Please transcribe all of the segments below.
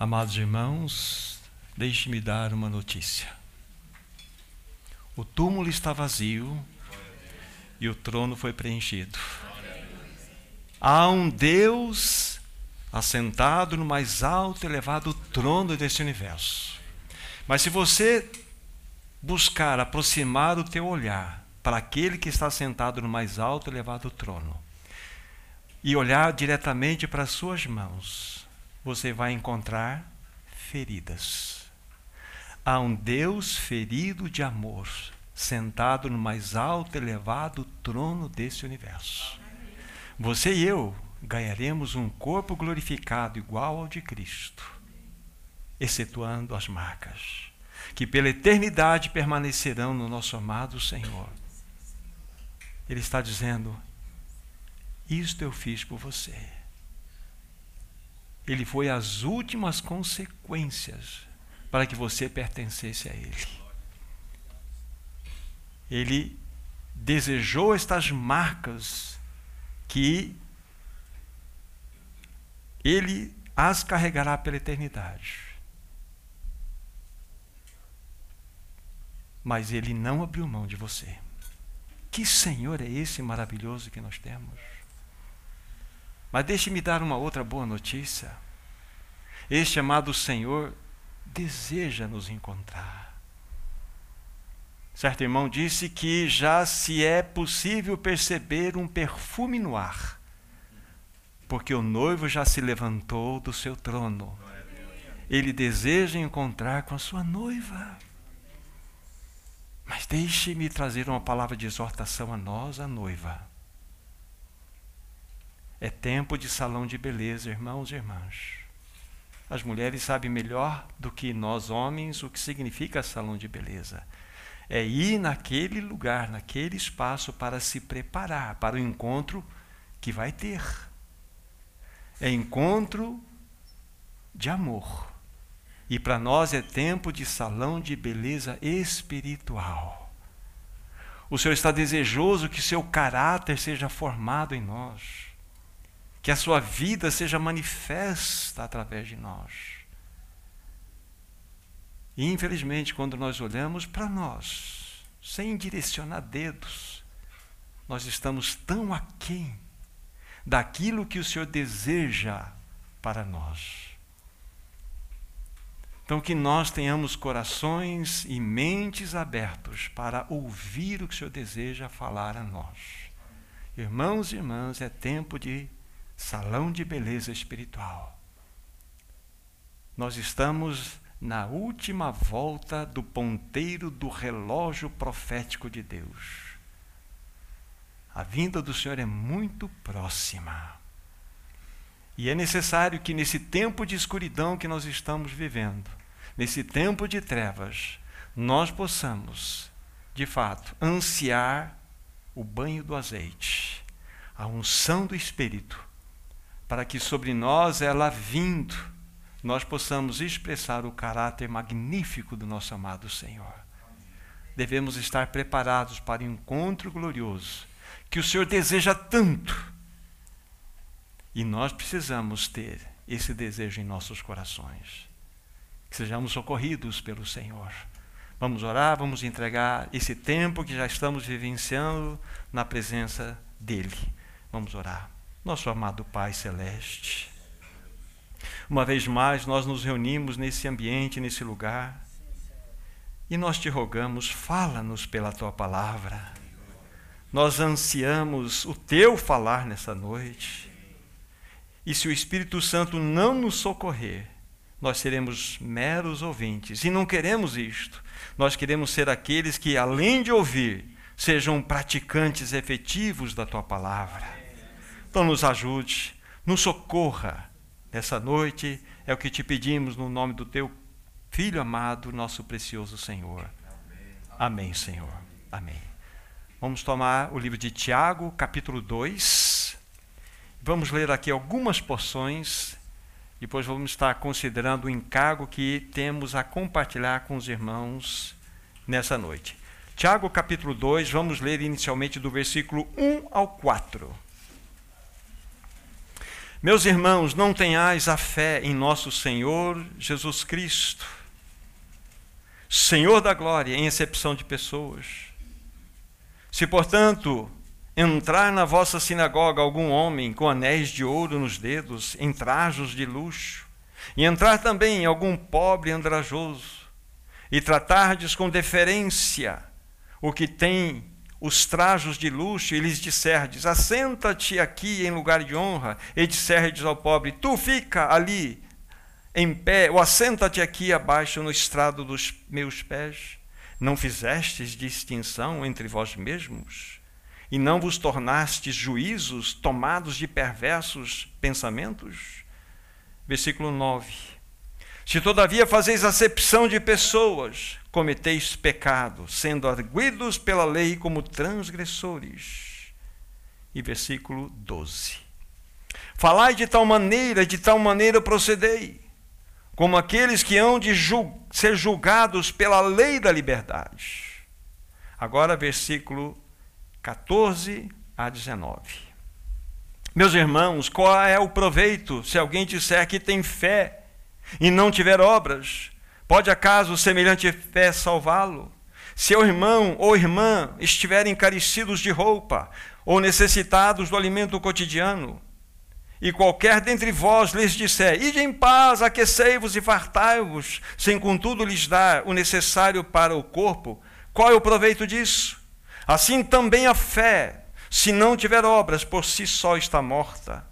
Amados irmãos, deixe-me dar uma notícia. O túmulo está vazio e o trono foi preenchido. Há um Deus assentado no mais alto e elevado trono deste universo. Mas se você buscar aproximar o teu olhar para aquele que está sentado no mais alto e elevado trono e olhar diretamente para as suas mãos, você vai encontrar feridas. Há um Deus ferido de amor, sentado no mais alto e elevado trono desse universo. Você e eu ganharemos um corpo glorificado igual ao de Cristo, excetuando as marcas, que pela eternidade permanecerão no nosso amado Senhor. Ele está dizendo: Isto eu fiz por você. Ele foi as últimas consequências para que você pertencesse a Ele. Ele desejou estas marcas que Ele as carregará pela eternidade. Mas Ele não abriu mão de você. Que Senhor é esse maravilhoso que nós temos? Mas deixe-me dar uma outra boa notícia. Este amado Senhor deseja nos encontrar. Certo irmão disse que já se é possível perceber um perfume no ar, porque o noivo já se levantou do seu trono. Ele deseja encontrar com a sua noiva. Mas deixe-me trazer uma palavra de exortação a nós, a noiva. É tempo de salão de beleza, irmãos e irmãs. As mulheres sabem melhor do que nós homens o que significa salão de beleza. É ir naquele lugar, naquele espaço para se preparar para o encontro que vai ter. É encontro de amor. E para nós é tempo de salão de beleza espiritual. O Senhor está desejoso que seu caráter seja formado em nós que a sua vida seja manifesta através de nós. E infelizmente, quando nós olhamos para nós, sem direcionar dedos, nós estamos tão aquém daquilo que o Senhor deseja para nós. Então, que nós tenhamos corações e mentes abertos para ouvir o que o Senhor deseja falar a nós. Irmãos e irmãs, é tempo de salão de beleza espiritual. Nós estamos na última volta do ponteiro do relógio profético de Deus. A vinda do Senhor é muito próxima. E é necessário que nesse tempo de escuridão que nós estamos vivendo, nesse tempo de trevas, nós possamos, de fato, ansiar o banho do azeite, a unção do Espírito, para que sobre nós, ela vindo, nós possamos expressar o caráter magnífico do nosso amado Senhor. Devemos estar preparados para o encontro glorioso que o Senhor deseja tanto. E nós precisamos ter esse desejo em nossos corações. Que sejamos socorridos pelo Senhor. Vamos orar, vamos entregar esse tempo que já estamos vivenciando na presença dEle. Vamos orar nosso amado Pai Celeste. Uma vez mais, nós nos reunimos nesse ambiente, nesse lugar, e nós te rogamos, fala-nos pela tua palavra. Nós ansiamos o teu falar nessa noite. E se o Espírito Santo não nos socorrer, nós seremos meros ouvintes. E não queremos isto. Nós queremos ser aqueles que, além de ouvir, sejam praticantes efetivos da tua palavra. Então nos ajude, nos socorra nessa noite, é o que te pedimos no nome do teu Filho amado, nosso precioso Senhor. Amém, Senhor. Amém. Vamos tomar o livro de Tiago, capítulo 2. Vamos ler aqui algumas porções. Depois vamos estar considerando o encargo que temos a compartilhar com os irmãos nessa noite. Tiago, capítulo 2, vamos ler inicialmente do versículo 1 ao 4. Meus irmãos, não tenhais a fé em nosso Senhor Jesus Cristo, Senhor da glória, em exceção de pessoas. Se, portanto, entrar na vossa sinagoga algum homem com anéis de ouro nos dedos, em trajos de luxo, e entrar também algum pobre andrajoso, e tratardes com deferência o que tem os trajos de luxo, e lhes disserdes: Assenta-te aqui em lugar de honra, e disserdes ao pobre: Tu fica ali em pé, ou assenta-te aqui abaixo no estrado dos meus pés. Não fizestes distinção entre vós mesmos? E não vos tornastes juízos tomados de perversos pensamentos? Versículo 9. Se todavia fazeis acepção de pessoas, cometeis pecado, sendo arguidos pela lei como transgressores. E versículo 12. Falai de tal maneira, de tal maneira procedei, como aqueles que hão de ser julgados pela lei da liberdade. Agora, versículo 14 a 19. Meus irmãos, qual é o proveito se alguém disser que tem fé e não tiver obras? Pode acaso semelhante fé salvá-lo? Se o irmão ou irmã estiverem carecidos de roupa ou necessitados do alimento cotidiano, e qualquer dentre vós lhes disser: Ide em paz, aquecei-vos e fartai-vos, sem contudo lhes dar o necessário para o corpo, qual é o proveito disso? Assim também a fé, se não tiver obras, por si só está morta.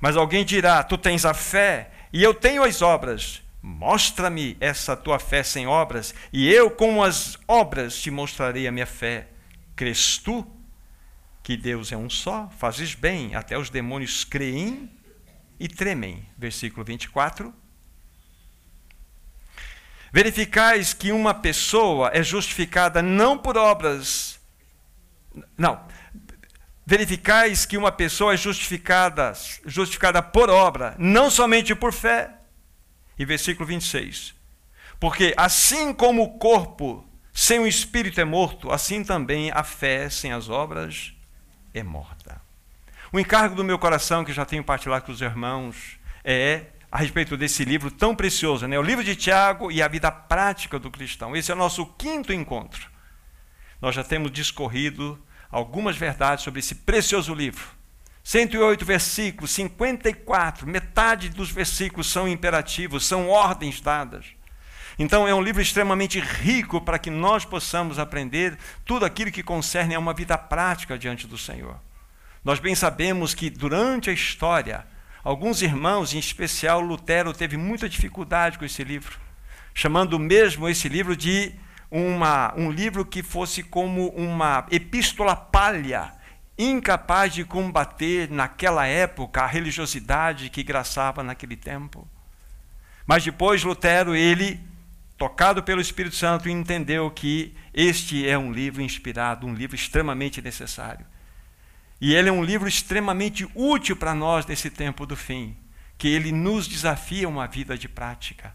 Mas alguém dirá: Tu tens a fé e eu tenho as obras. Mostra-me essa tua fé sem obras, e eu com as obras te mostrarei a minha fé. Crês tu que Deus é um só? Fazes bem, até os demônios creem e tremem. Versículo 24. Verificais que uma pessoa é justificada não por obras. Não. Verificais que uma pessoa é justificada, justificada por obra, não somente por fé. E versículo 26. Porque assim como o corpo sem o espírito é morto, assim também a fé sem as obras é morta. O encargo do meu coração, que já tenho partilhado com os irmãos, é a respeito desse livro tão precioso, né? o livro de Tiago e a vida prática do cristão. Esse é o nosso quinto encontro. Nós já temos discorrido algumas verdades sobre esse precioso livro. 108 versículos, 54, metade dos versículos são imperativos, são ordens dadas. Então é um livro extremamente rico para que nós possamos aprender tudo aquilo que concerne a uma vida prática diante do Senhor. Nós bem sabemos que durante a história, alguns irmãos, em especial Lutero, teve muita dificuldade com esse livro, chamando mesmo esse livro de uma, um livro que fosse como uma epístola palha incapaz de combater naquela época a religiosidade que graçava naquele tempo. Mas depois Lutero, ele, tocado pelo Espírito Santo, entendeu que este é um livro inspirado, um livro extremamente necessário. E ele é um livro extremamente útil para nós nesse tempo do fim, que ele nos desafia uma vida de prática.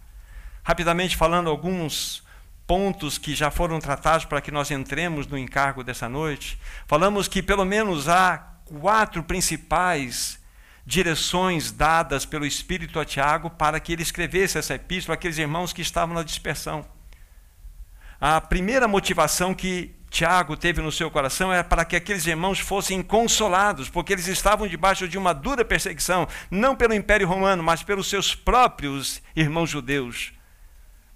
Rapidamente falando alguns pontos que já foram tratados para que nós entremos no encargo dessa noite, falamos que pelo menos há quatro principais direções dadas pelo Espírito a Tiago para que ele escrevesse essa epístola àqueles irmãos que estavam na dispersão. A primeira motivação que Tiago teve no seu coração era para que aqueles irmãos fossem consolados, porque eles estavam debaixo de uma dura perseguição, não pelo Império Romano, mas pelos seus próprios irmãos judeus.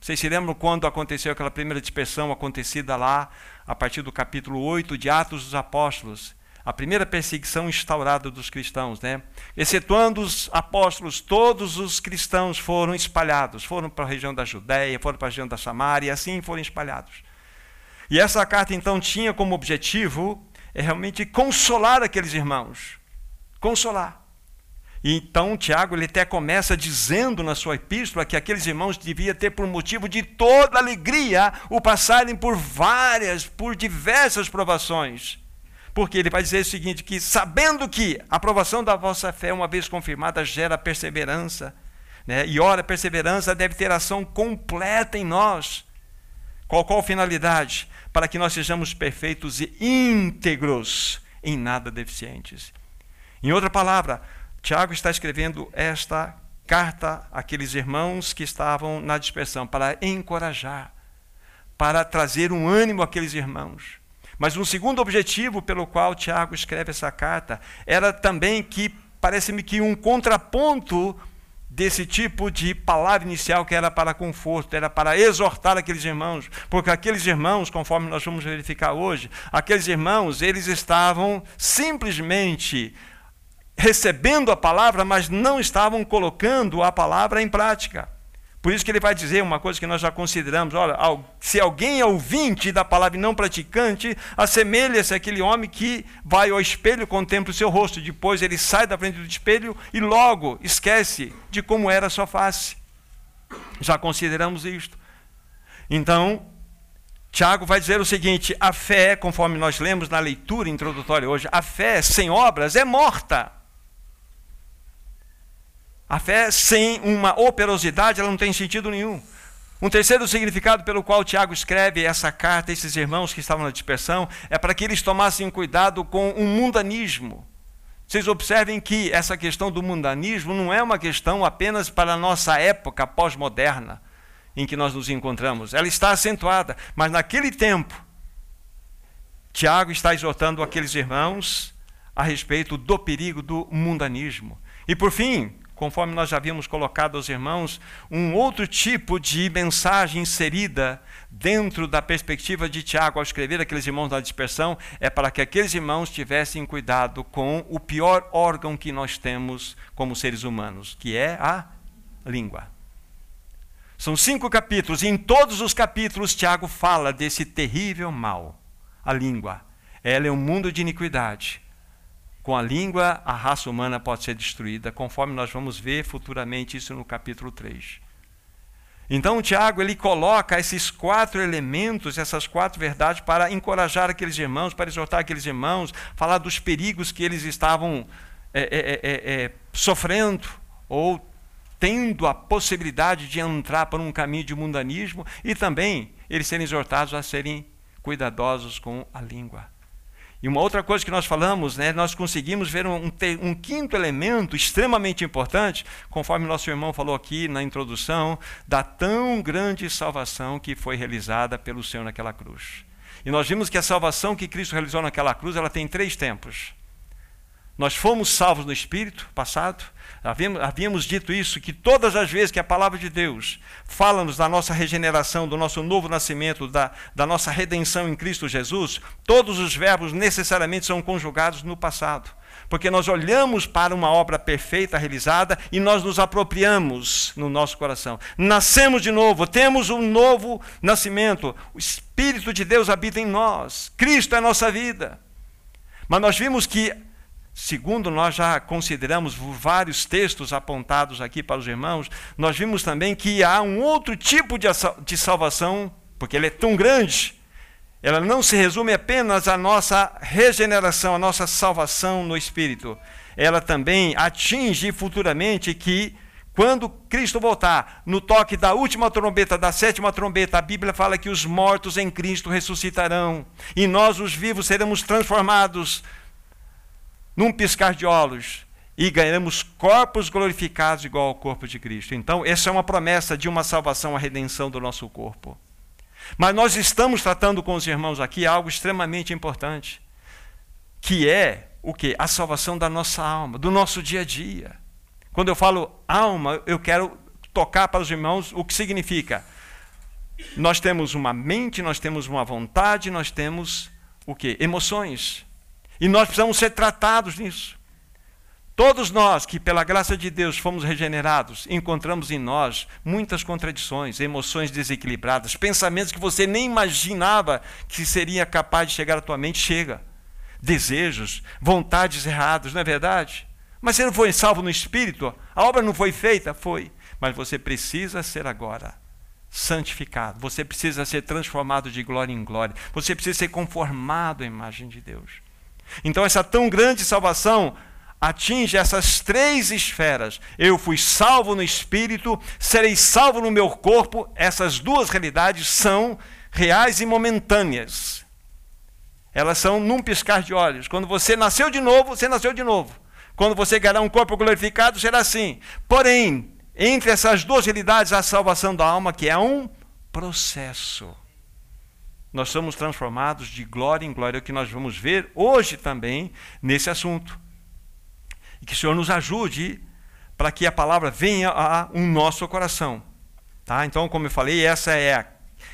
Vocês se lembram quando aconteceu aquela primeira dispersão acontecida lá, a partir do capítulo 8 de Atos dos Apóstolos? A primeira perseguição instaurada dos cristãos, né? Excetuando os apóstolos, todos os cristãos foram espalhados, foram para a região da Judéia, foram para a região da Samaria, e assim foram espalhados. E essa carta então tinha como objetivo é realmente consolar aqueles irmãos. Consolar. Então Tiago ele até começa dizendo na sua epístola que aqueles irmãos deviam ter por motivo de toda alegria o passarem por várias, por diversas provações. Porque ele vai dizer o seguinte: que sabendo que a aprovação da vossa fé, uma vez confirmada, gera perseverança, né? e ora, perseverança deve ter ação completa em nós. Qual, qual finalidade? Para que nós sejamos perfeitos e íntegros, em nada deficientes. Em outra palavra, Tiago está escrevendo esta carta àqueles irmãos que estavam na dispersão para encorajar, para trazer um ânimo àqueles irmãos. Mas um segundo objetivo pelo qual Tiago escreve essa carta era também que, parece-me que um contraponto desse tipo de palavra inicial que era para conforto, era para exortar aqueles irmãos, porque aqueles irmãos, conforme nós vamos verificar hoje, aqueles irmãos, eles estavam simplesmente recebendo a palavra, mas não estavam colocando a palavra em prática. Por isso que ele vai dizer uma coisa que nós já consideramos: olha, se alguém é ouvinte da palavra e não praticante, assemelha-se àquele homem que vai ao espelho, contempla o seu rosto, depois ele sai da frente do espelho e logo esquece de como era a sua face. Já consideramos isto. Então, Tiago vai dizer o seguinte: a fé, conforme nós lemos na leitura introdutória hoje, a fé sem obras é morta. A fé sem uma operosidade, ela não tem sentido nenhum. Um terceiro significado pelo qual Tiago escreve essa carta a esses irmãos que estavam na dispersão é para que eles tomassem cuidado com o mundanismo. Vocês observem que essa questão do mundanismo não é uma questão apenas para a nossa época pós-moderna em que nós nos encontramos. Ela está acentuada, mas naquele tempo, Tiago está exortando aqueles irmãos a respeito do perigo do mundanismo. E por fim, conforme nós já havíamos colocado aos irmãos, um outro tipo de mensagem inserida dentro da perspectiva de Tiago ao escrever aqueles irmãos da dispersão, é para que aqueles irmãos tivessem cuidado com o pior órgão que nós temos como seres humanos, que é a língua. São cinco capítulos, e em todos os capítulos Tiago fala desse terrível mal, a língua. Ela é um mundo de iniquidade com a língua, a raça humana pode ser destruída, conforme nós vamos ver futuramente isso no capítulo 3. Então, Tiago ele coloca esses quatro elementos, essas quatro verdades, para encorajar aqueles irmãos, para exortar aqueles irmãos, falar dos perigos que eles estavam é, é, é, é sofrendo ou tendo a possibilidade de entrar por um caminho de mundanismo e também eles serem exortados a serem cuidadosos com a língua. E uma outra coisa que nós falamos, né, nós conseguimos ver um, um, quinto elemento extremamente importante, conforme nosso irmão falou aqui na introdução, da tão grande salvação que foi realizada pelo Senhor naquela cruz. E nós vimos que a salvação que Cristo realizou naquela cruz, ela tem três tempos. Nós fomos salvos no Espírito passado, Havíamos, havíamos, dito isso, que todas as vezes que a palavra de Deus fala-nos da nossa regeneração, do nosso novo nascimento, da, da nossa redenção em Cristo Jesus, todos os verbos necessariamente são conjugados no passado. Porque nós olhamos para uma obra perfeita realizada e nós nos apropriamos no nosso coração. Nascemos de novo, temos um novo nascimento. O Espírito de Deus habita em nós. Cristo é a nossa vida. Mas nós vimos que Segundo nós já consideramos vários textos apontados aqui para os irmãos, nós vimos também que há um outro tipo de salvação, porque ele é tão grande, ela não se resume apenas à nossa regeneração, à nossa salvação no Espírito. Ela também atinge futuramente que, quando Cristo voltar, no toque da última trombeta, da sétima trombeta, a Bíblia fala que os mortos em Cristo ressuscitarão, e nós, os vivos, seremos transformados num piscar de olhos, e ganharemos corpos glorificados igual ao corpo de Cristo. Então, essa é uma promessa de uma salvação, a redenção do nosso corpo. Mas nós estamos tratando com os irmãos aqui algo extremamente importante, que é o que? A salvação da nossa alma, do nosso dia a dia. Quando eu falo alma, eu quero tocar para os irmãos o que significa. Nós temos uma mente, nós temos uma vontade, nós temos o que? Emoções. E nós precisamos ser tratados nisso. Todos nós que, pela graça de Deus, fomos regenerados, encontramos em nós muitas contradições, emoções desequilibradas, pensamentos que você nem imaginava que seria capaz de chegar à tua mente, chega. Desejos, vontades erradas, não é verdade? Mas você não foi salvo no espírito, a obra não foi feita? Foi. Mas você precisa ser agora santificado, você precisa ser transformado de glória em glória, você precisa ser conformado à imagem de Deus. Então, essa tão grande salvação atinge essas três esferas. Eu fui salvo no espírito, serei salvo no meu corpo. Essas duas realidades são reais e momentâneas. Elas são num piscar de olhos. Quando você nasceu de novo, você nasceu de novo. Quando você ganhar um corpo glorificado, será assim. Porém, entre essas duas realidades, a salvação da alma, que é um processo. Nós somos transformados de glória em glória, é o que nós vamos ver hoje também nesse assunto. E que o Senhor nos ajude para que a palavra venha a um nosso coração. Tá? Então, como eu falei, essa é a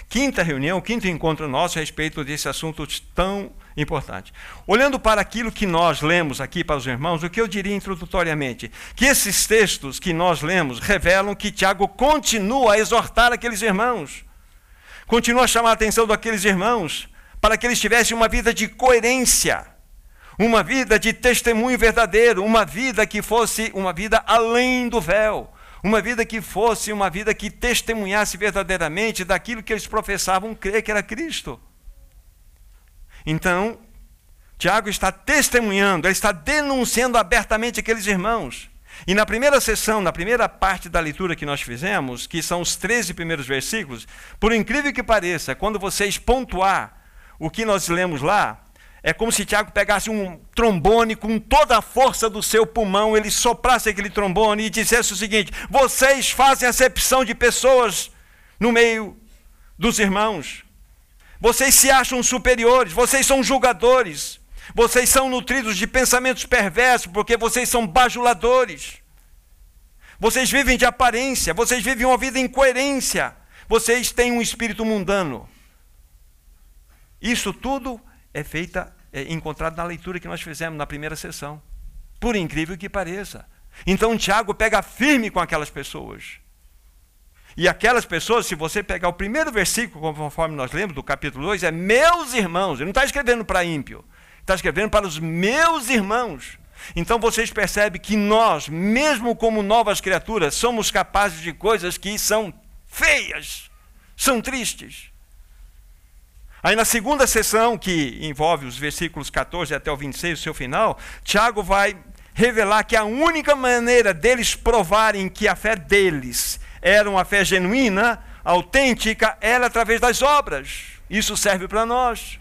quinta reunião, o quinto encontro nosso a respeito desse assunto tão importante. Olhando para aquilo que nós lemos aqui para os irmãos, o que eu diria introdutoriamente? Que esses textos que nós lemos revelam que Tiago continua a exortar aqueles irmãos, continua a chamar a atenção daqueles irmãos, para que eles tivessem uma vida de coerência, uma vida de testemunho verdadeiro, uma vida que fosse uma vida além do véu, uma vida que fosse uma vida que testemunhasse verdadeiramente daquilo que eles professavam crer que era Cristo. Então, Tiago está testemunhando, ele está denunciando abertamente aqueles irmãos. E na primeira sessão, na primeira parte da leitura que nós fizemos, que são os 13 primeiros versículos, por incrível que pareça, quando vocês pontuar o que nós lemos lá, é como se Tiago pegasse um trombone com toda a força do seu pulmão, ele soprasse aquele trombone e dissesse o seguinte: Vocês fazem acepção de pessoas no meio dos irmãos. Vocês se acham superiores, vocês são julgadores, vocês são nutridos de pensamentos perversos, porque vocês são bajuladores. Vocês vivem de aparência, vocês vivem uma vida em coerência, vocês têm um espírito mundano. Isso tudo é feita, é encontrado na leitura que nós fizemos na primeira sessão. Por incrível que pareça. Então Tiago pega firme com aquelas pessoas. E aquelas pessoas, se você pegar o primeiro versículo, conforme nós lemos, do capítulo 2, é meus irmãos. Ele não está escrevendo para ímpio, está escrevendo para os meus irmãos. Então vocês percebem que nós, mesmo como novas criaturas, somos capazes de coisas que são feias, são tristes. Aí na segunda sessão, que envolve os versículos 14 até o 26, o seu final, Tiago vai revelar que a única maneira deles provarem que a fé deles era uma fé genuína, autêntica, era através das obras. Isso serve para nós.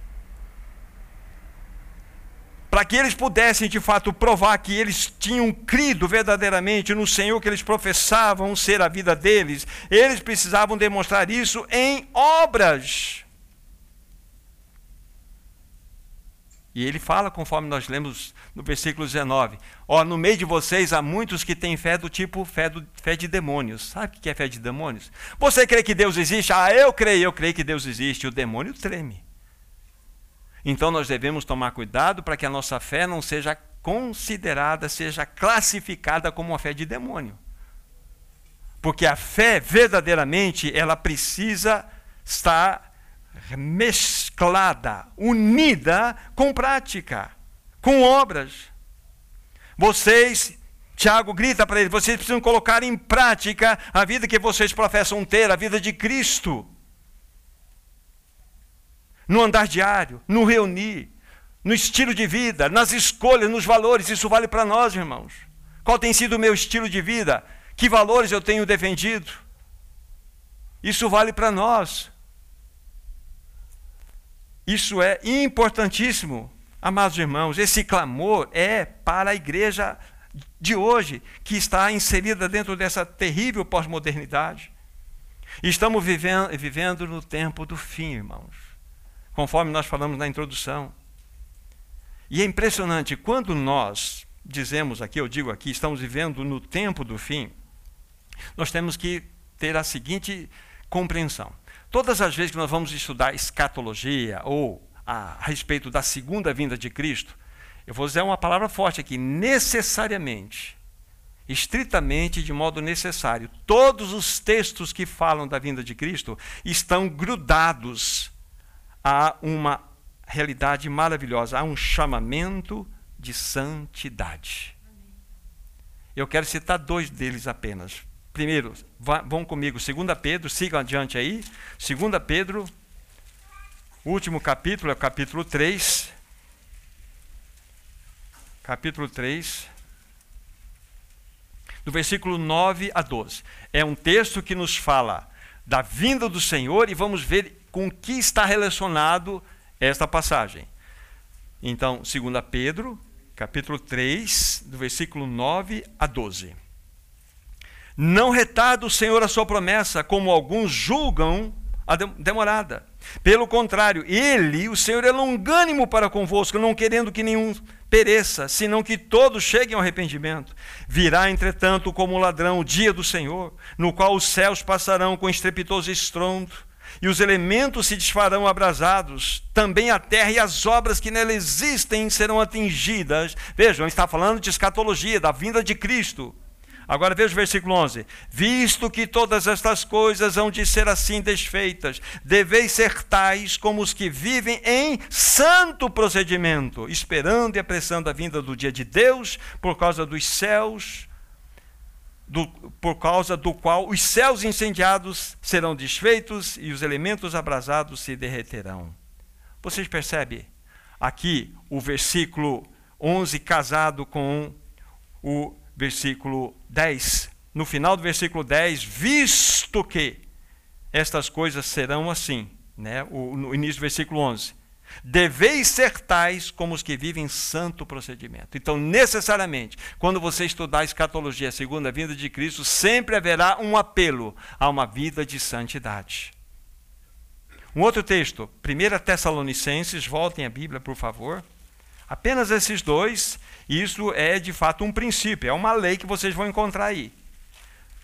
Para que eles pudessem de fato provar que eles tinham crido verdadeiramente no Senhor que eles professavam ser a vida deles, eles precisavam demonstrar isso em obras. E ele fala, conforme nós lemos no versículo 19: Ó, no meio de vocês há muitos que têm fé do tipo fé, do, fé de demônios. Sabe o que é fé de demônios? Você crê que Deus existe? Ah, eu creio, eu creio que Deus existe. O demônio treme. Então nós devemos tomar cuidado para que a nossa fé não seja considerada, seja classificada como uma fé de demônio. Porque a fé, verdadeiramente, ela precisa estar mesclada, unida com prática, com obras. Vocês, Tiago grita para ele, vocês precisam colocar em prática a vida que vocês professam ter, a vida de Cristo. No andar diário, no reunir, no estilo de vida, nas escolhas, nos valores, isso vale para nós, irmãos. Qual tem sido o meu estilo de vida? Que valores eu tenho defendido? Isso vale para nós. Isso é importantíssimo, amados irmãos. Esse clamor é para a igreja de hoje, que está inserida dentro dessa terrível pós-modernidade. Estamos vivendo, vivendo no tempo do fim, irmãos, conforme nós falamos na introdução. E é impressionante, quando nós dizemos aqui, eu digo aqui, estamos vivendo no tempo do fim, nós temos que ter a seguinte compreensão. Todas as vezes que nós vamos estudar escatologia ou a, a respeito da segunda vinda de Cristo, eu vou usar uma palavra forte aqui, necessariamente, estritamente de modo necessário. Todos os textos que falam da vinda de Cristo estão grudados a uma realidade maravilhosa, a um chamamento de santidade. Eu quero citar dois deles apenas. Primeiro, vão comigo, 2 Pedro, sigam adiante aí. 2 Pedro, último capítulo, é o capítulo 3. Capítulo 3, do versículo 9 a 12. É um texto que nos fala da vinda do Senhor e vamos ver com que está relacionado esta passagem. Então, 2 Pedro, capítulo 3, do versículo 9 a 12. Não retarda o Senhor a sua promessa, como alguns julgam a demorada. Pelo contrário, ele, o Senhor, é longânimo para convosco, não querendo que nenhum pereça, senão que todos cheguem ao arrependimento. Virá, entretanto, como ladrão o dia do Senhor, no qual os céus passarão com estrepitoso estrondo, e os elementos se desfarão abrasados, também a terra e as obras que nela existem serão atingidas. Vejam, está falando de escatologia, da vinda de Cristo. Agora veja o versículo 11: Visto que todas estas coisas hão de ser assim desfeitas, deveis ser tais como os que vivem em santo procedimento, esperando e apressando a vinda do dia de Deus, por causa dos céus, do, por causa do qual os céus incendiados serão desfeitos e os elementos abrasados se derreterão. Vocês percebem aqui o versículo 11 casado com o versículo 10. No final do versículo 10, visto que estas coisas serão assim, né? O, no início do versículo 11. Deveis ser tais como os que vivem santo procedimento. Então, necessariamente, quando você estudar a escatologia, a segunda vinda de Cristo, sempre haverá um apelo a uma vida de santidade. Um outro texto, 1 Tessalonicenses, voltem à Bíblia, por favor. Apenas esses dois, isso é de fato um princípio, é uma lei que vocês vão encontrar aí.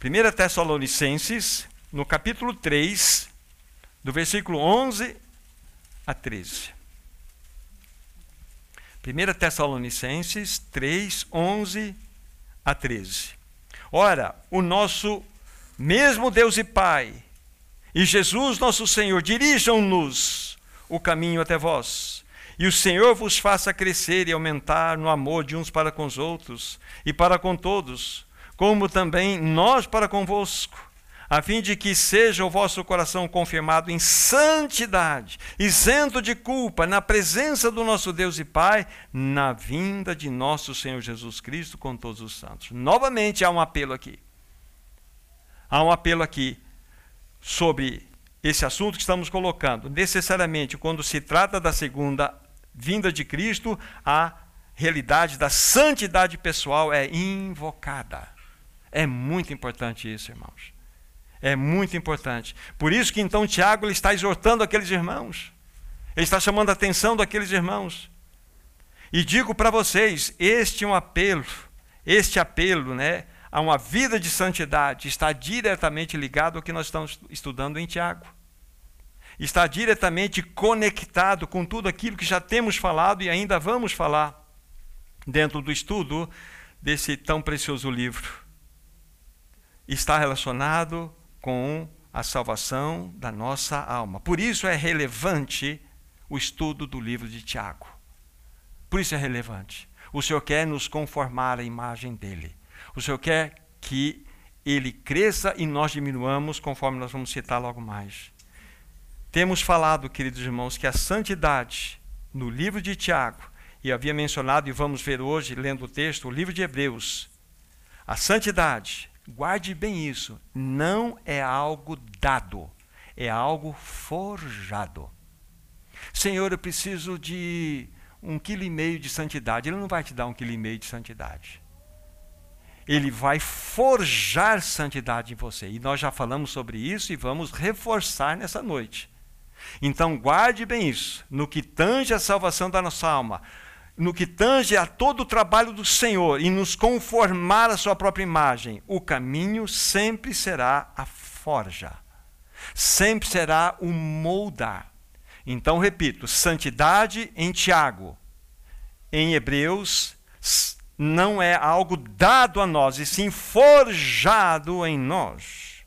1 Tessalonicenses, no capítulo 3, do versículo 11 a 13. 1 Tessalonicenses 3, 11 a 13. Ora, o nosso mesmo Deus e Pai e Jesus nosso Senhor dirijam-nos o caminho até vós e o Senhor vos faça crescer e aumentar no amor de uns para com os outros e para com todos, como também nós para convosco, a fim de que seja o vosso coração confirmado em santidade, isento de culpa, na presença do nosso Deus e Pai, na vinda de nosso Senhor Jesus Cristo com todos os santos. Novamente há um apelo aqui. Há um apelo aqui sobre esse assunto que estamos colocando. Necessariamente, quando se trata da segunda vinda de Cristo, a realidade da santidade pessoal é invocada. É muito importante isso, irmãos. É muito importante. Por isso que então Tiago ele está exortando aqueles irmãos. Ele está chamando a atenção daqueles irmãos. E digo para vocês, este é um apelo, este apelo, né, a uma vida de santidade está diretamente ligado ao que nós estamos estudando em Tiago está diretamente conectado com tudo aquilo que já temos falado e ainda vamos falar dentro do estudo desse tão precioso livro. Está relacionado com a salvação da nossa alma. Por isso é relevante o estudo do livro de Tiago. Por isso é relevante. O Senhor quer nos conformar à imagem dele. O Senhor quer que ele cresça e nós diminuamos, conforme nós vamos citar logo mais. Temos falado, queridos irmãos, que a santidade no livro de Tiago, e havia mencionado, e vamos ver hoje, lendo o texto, o livro de Hebreus, a santidade, guarde bem isso, não é algo dado, é algo forjado. Senhor, eu preciso de um quilo e meio de santidade. Ele não vai te dar um quilo e meio de santidade. Ele vai forjar santidade em você. E nós já falamos sobre isso e vamos reforçar nessa noite. Então guarde bem isso, no que tange a salvação da nossa alma, no que tange a todo o trabalho do Senhor e nos conformar à sua própria imagem, o caminho sempre será a forja, sempre será o moldar. Então, repito, santidade em Tiago, em Hebreus, não é algo dado a nós, e sim forjado em nós.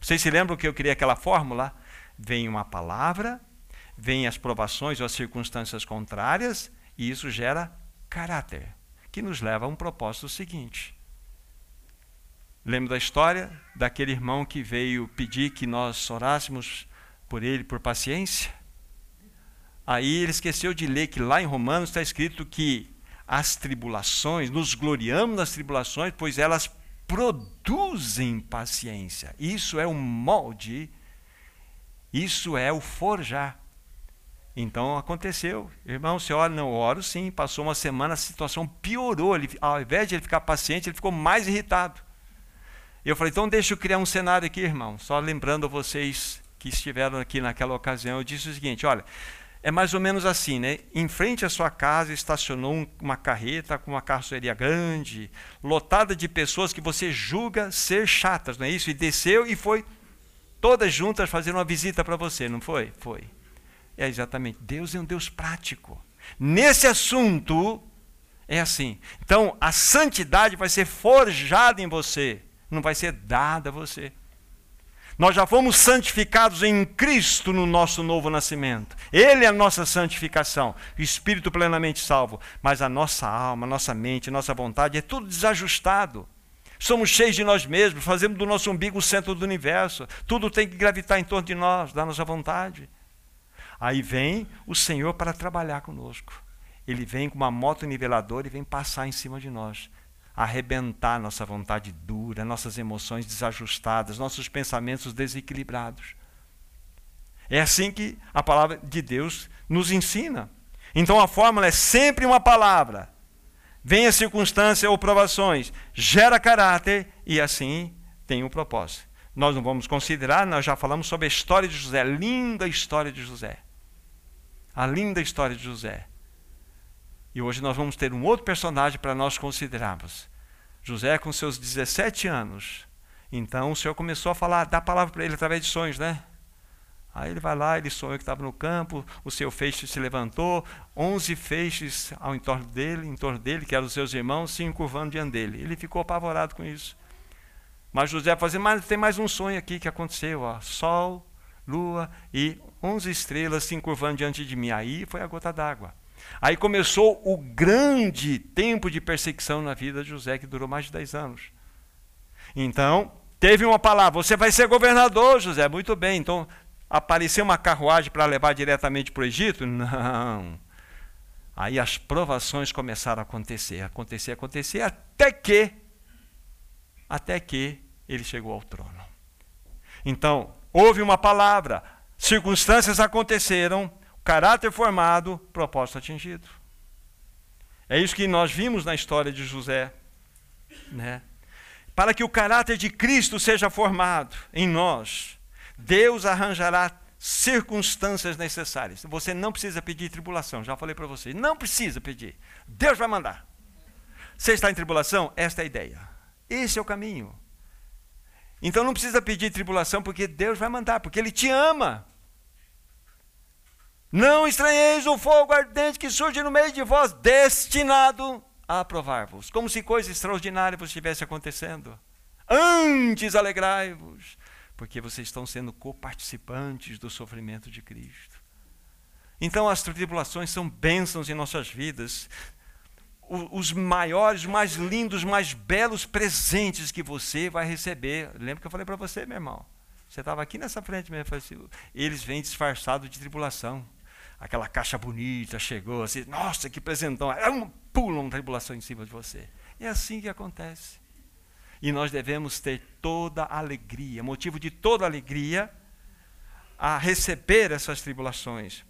Vocês se lembram que eu queria aquela fórmula? Vem uma palavra, vem as provações ou as circunstâncias contrárias, e isso gera caráter, que nos leva a um propósito seguinte. Lembro da história daquele irmão que veio pedir que nós orássemos por ele por paciência? Aí ele esqueceu de ler que lá em Romanos está escrito que as tribulações, nos gloriamos nas tribulações, pois elas produzem paciência. Isso é o molde isso é o forjar. Então aconteceu. Irmão, você ora? Não, oro sim. Passou uma semana, a situação piorou. Ele, ao invés de ele ficar paciente, ele ficou mais irritado. Eu falei, então deixa eu criar um cenário aqui, irmão. Só lembrando a vocês que estiveram aqui naquela ocasião, eu disse o seguinte: olha, é mais ou menos assim, né? Em frente à sua casa estacionou uma carreta com uma carroceria grande, lotada de pessoas que você julga ser chatas, não é isso? E desceu e foi todas juntas fazer uma visita para você, não foi? Foi. É exatamente. Deus é um Deus prático. Nesse assunto, é assim. Então, a santidade vai ser forjada em você, não vai ser dada a você. Nós já fomos santificados em Cristo no nosso novo nascimento. Ele é a nossa santificação, o espírito plenamente salvo. Mas a nossa alma, a nossa mente, a nossa vontade é tudo desajustado. Somos cheios de nós mesmos, fazemos do nosso umbigo o centro do universo. Tudo tem que gravitar em torno de nós, da nossa vontade. Aí vem o Senhor para trabalhar conosco. Ele vem com uma moto niveladora e vem passar em cima de nós arrebentar nossa vontade dura, nossas emoções desajustadas, nossos pensamentos desequilibrados. É assim que a palavra de Deus nos ensina. Então a fórmula é sempre uma palavra. Vem a circunstância ou provações, gera caráter e assim tem um propósito. Nós não vamos considerar, nós já falamos sobre a história de José, a linda história de José. A linda história de José. E hoje nós vamos ter um outro personagem para nós considerarmos. José, com seus 17 anos. Então o Senhor começou a falar, dar palavra para ele através de sonhos, né? Aí ele vai lá, ele sonhou que estava no campo, o seu feixe se levantou, onze feixes ao entorno dele, em torno dele, que eram os seus irmãos, se encurvando diante dele. Ele ficou apavorado com isso. Mas José fazia, mas tem mais um sonho aqui que aconteceu, ó. Sol, lua e onze estrelas se encurvando diante de mim. Aí foi a gota d'água. Aí começou o grande tempo de perseguição na vida de José, que durou mais de 10 anos. Então, teve uma palavra: você vai ser governador, José. Muito bem. Então, apareceu uma carruagem para levar diretamente para o Egito? Não. Aí as provações começaram a acontecer, acontecer, acontecer, até que, até que ele chegou ao trono. Então, houve uma palavra, circunstâncias aconteceram, caráter formado, propósito atingido. É isso que nós vimos na história de José. Né? Para que o caráter de Cristo seja formado em nós, Deus arranjará circunstâncias necessárias. Você não precisa pedir tribulação, já falei para você. Não precisa pedir. Deus vai mandar. Você está em tribulação? Esta é a ideia. Esse é o caminho. Então não precisa pedir tribulação, porque Deus vai mandar, porque Ele te ama. Não estranheis o fogo ardente que surge no meio de vós, destinado a aprovar-vos, como se coisa extraordinária vos estivesse acontecendo. Antes alegrai-vos, porque vocês estão sendo coparticipantes do sofrimento de Cristo. Então as tribulações são bênçãos em nossas vidas. Os maiores, mais lindos, mais belos presentes que você vai receber. Lembra que eu falei para você, meu irmão? Você estava aqui nessa frente mesmo. Assim, eles vêm disfarçados de tribulação aquela caixa bonita chegou, assim, nossa, que presentão, uma tribulação em cima de você. É assim que acontece. E nós devemos ter toda a alegria, motivo de toda alegria, a receber essas tribulações.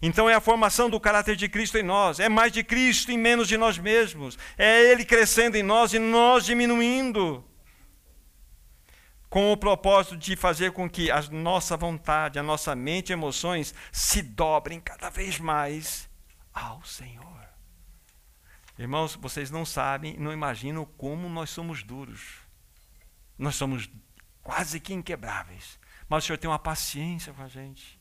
Então é a formação do caráter de Cristo em nós, é mais de Cristo e menos de nós mesmos, é Ele crescendo em nós e nós diminuindo com o propósito de fazer com que a nossa vontade, a nossa mente e emoções se dobrem cada vez mais ao Senhor. Irmãos, vocês não sabem, não imaginam como nós somos duros. Nós somos quase que inquebráveis. Mas o Senhor tem uma paciência com a gente.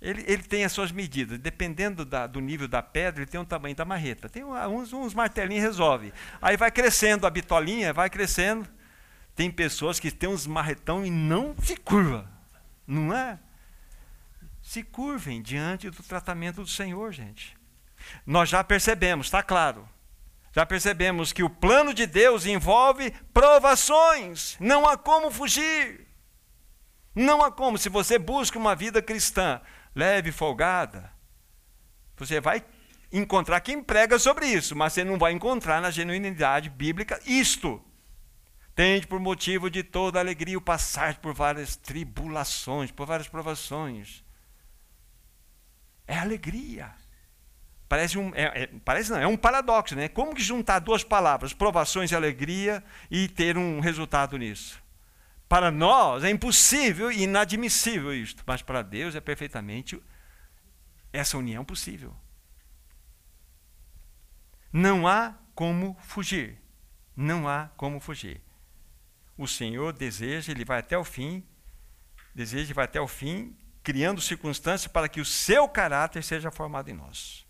Ele, ele tem as suas medidas. Dependendo da, do nível da pedra, ele tem o tamanho da marreta. Tem uns, uns martelinhos resolve. Aí vai crescendo a bitolinha, vai crescendo. Tem pessoas que têm uns marretão e não se curva. Não é? Se curvem diante do tratamento do Senhor, gente. Nós já percebemos, está claro. Já percebemos que o plano de Deus envolve provações. Não há como fugir. Não há como. Se você busca uma vida cristã leve, folgada, você vai encontrar quem prega sobre isso, mas você não vai encontrar na genuinidade bíblica isto. Tende por motivo de toda alegria o passar por várias tribulações, por várias provações. É alegria. Parece um, é, é, parece não, é um paradoxo, né? Como que juntar duas palavras, provações e alegria, e ter um resultado nisso? Para nós é impossível e inadmissível isto, mas para Deus é perfeitamente essa união possível. Não há como fugir. Não há como fugir. O Senhor deseja, ele vai até o fim, deseja e vai até o fim, criando circunstâncias para que o seu caráter seja formado em nós.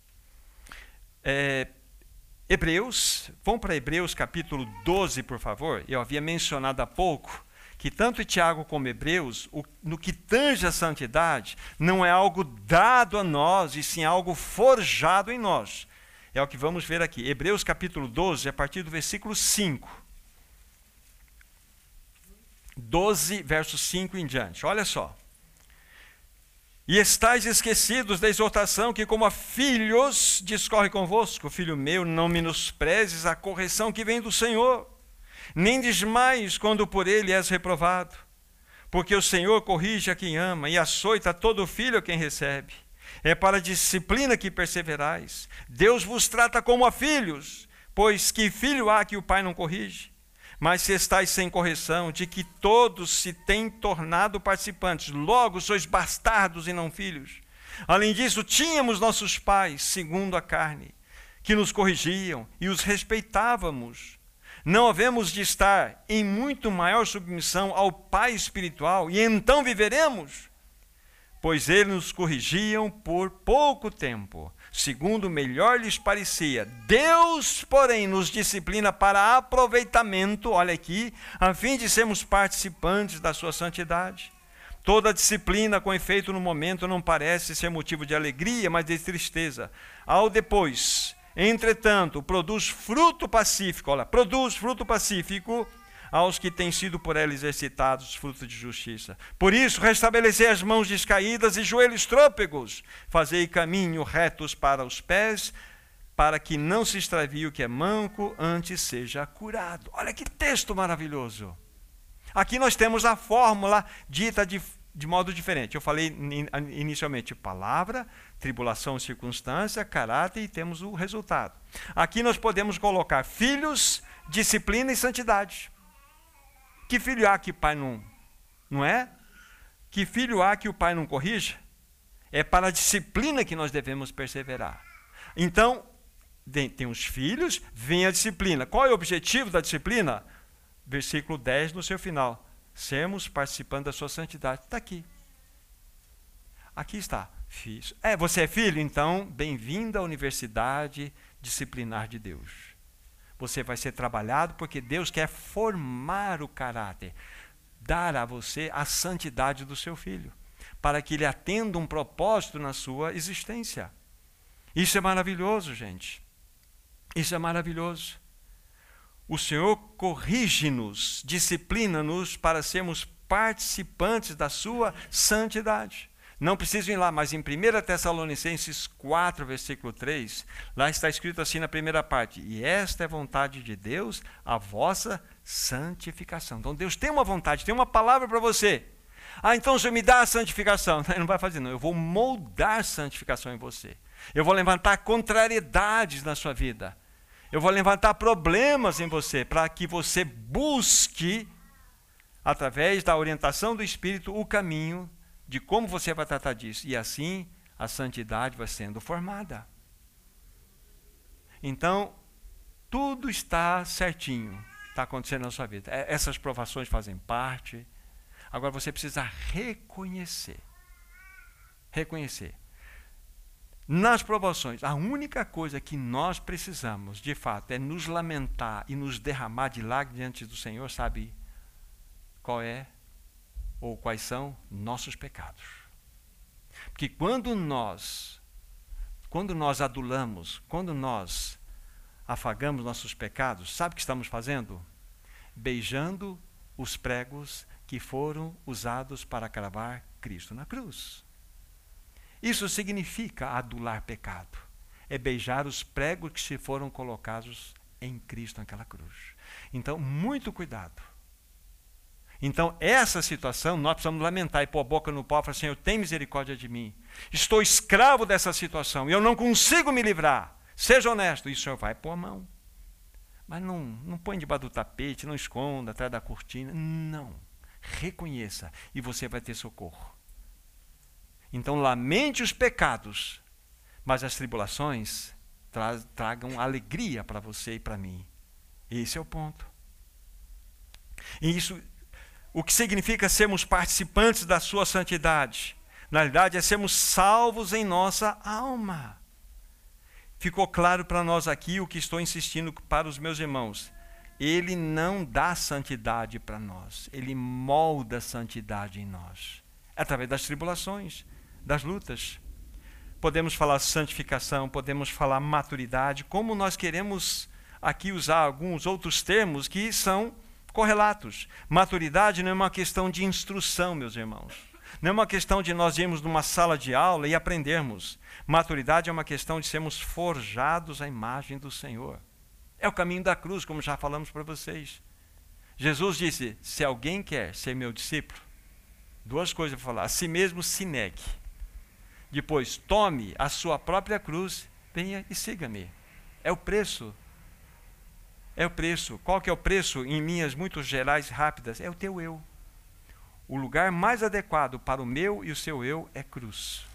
É, Hebreus, vamos para Hebreus capítulo 12, por favor. Eu havia mencionado há pouco que tanto Tiago como Hebreus, o, no que tange a santidade, não é algo dado a nós, e sim algo forjado em nós. É o que vamos ver aqui. Hebreus capítulo 12, a partir do versículo 5. 12, verso 5 em diante. Olha só. E estáis esquecidos da exortação que, como a filhos, discorre convosco. Filho meu, não menosprezes a correção que vem do Senhor, nem desmais quando por ele és reprovado. Porque o Senhor corrige a quem ama e açoita todo filho a quem recebe. É para a disciplina que perseverais. Deus vos trata como a filhos, pois que filho há que o pai não corrige? Mas se estáis sem correção, de que todos se têm tornado participantes, logo sois bastardos e não filhos. Além disso, tínhamos nossos pais, segundo a carne, que nos corrigiam e os respeitávamos. Não havemos de estar em muito maior submissão ao Pai espiritual, e então viveremos? pois eles nos corrigiam por pouco tempo, segundo melhor lhes parecia. Deus, porém, nos disciplina para aproveitamento, olha aqui, a fim de sermos participantes da sua santidade. Toda disciplina com efeito no momento não parece ser motivo de alegria, mas de tristeza. Ao depois, entretanto, produz fruto pacífico, olha, produz fruto pacífico aos que têm sido por ela exercitados frutos de justiça. Por isso, restabelecei as mãos descaídas e joelhos trôpegos, fazei caminho retos para os pés, para que não se extravie o que é manco, antes seja curado. Olha que texto maravilhoso. Aqui nós temos a fórmula dita de, de modo diferente. Eu falei inicialmente palavra, tribulação, circunstância, caráter e temos o resultado. Aqui nós podemos colocar filhos, disciplina e santidade. Que filho há que o pai não. Não é? Que filho há que o pai não corrija? É para a disciplina que nós devemos perseverar. Então, tem os filhos, vem a disciplina. Qual é o objetivo da disciplina? Versículo 10 no seu final. Sermos participando da sua santidade. Está aqui. Aqui está. Filhos. É, você é filho? Então, bem-vindo à universidade disciplinar de Deus. Você vai ser trabalhado porque Deus quer formar o caráter, dar a você a santidade do seu filho, para que ele atenda um propósito na sua existência. Isso é maravilhoso, gente. Isso é maravilhoso. O Senhor corrige-nos, disciplina-nos para sermos participantes da sua santidade. Não preciso ir lá, mas em 1 Tessalonicenses 4, versículo 3, lá está escrito assim na primeira parte: E esta é vontade de Deus, a vossa santificação. Então Deus tem uma vontade, tem uma palavra para você. Ah, então o Senhor me dá a santificação. Ele não vai fazer, não. Eu vou moldar santificação em você. Eu vou levantar contrariedades na sua vida. Eu vou levantar problemas em você para que você busque, através da orientação do Espírito, o caminho de como você vai tratar disso. E assim a santidade vai sendo formada. Então, tudo está certinho, está acontecendo na sua vida. É, essas provações fazem parte. Agora você precisa reconhecer. Reconhecer. Nas provações, a única coisa que nós precisamos, de fato, é nos lamentar e nos derramar de lágrimas diante do Senhor, sabe qual é? Ou quais são nossos pecados. Porque quando nós quando nós adulamos, quando nós afagamos nossos pecados, sabe o que estamos fazendo? Beijando os pregos que foram usados para cravar Cristo na cruz. Isso significa adular pecado. É beijar os pregos que se foram colocados em Cristo naquela cruz. Então, muito cuidado Então, essa situação, nós precisamos lamentar e pôr a boca no pó e falar: Senhor, tem misericórdia de mim. Estou escravo dessa situação e eu não consigo me livrar. Seja honesto. E o Senhor vai pôr a mão. Mas não, não põe debaixo do tapete, não esconda atrás da cortina. Não. Reconheça e você vai ter socorro. Então, lamente os pecados, mas as tribulações tra tragam alegria para você e para mim. Esse é o ponto. E isso o que significa sermos participantes da sua santidade. Na realidade, é sermos salvos em nossa alma. Ficou claro para nós aqui o que estou insistindo para os meus irmãos. Ele não dá santidade para nós, ele molda santidade em nós, através das tribulações, das lutas. Podemos falar santificação, podemos falar maturidade, como nós queremos aqui usar alguns outros termos que são correlatos. Maturidade não é uma questão de instrução, meus irmãos. Não é uma questão de nós irmos numa sala de aula e aprendermos. Maturidade é uma questão de sermos forjados à imagem do Senhor. É o caminho da cruz, como já falamos para vocês. Jesus disse: Se alguém quer ser meu discípulo, duas coisas para falar. A si mesmo se negue. Depois, tome a sua própria cruz, venha e siga-me. É o preço é o preço. Qual que é o preço em linhas muito gerais rápidas? É o teu eu. O lugar mais adequado para o meu e o seu eu é cruz.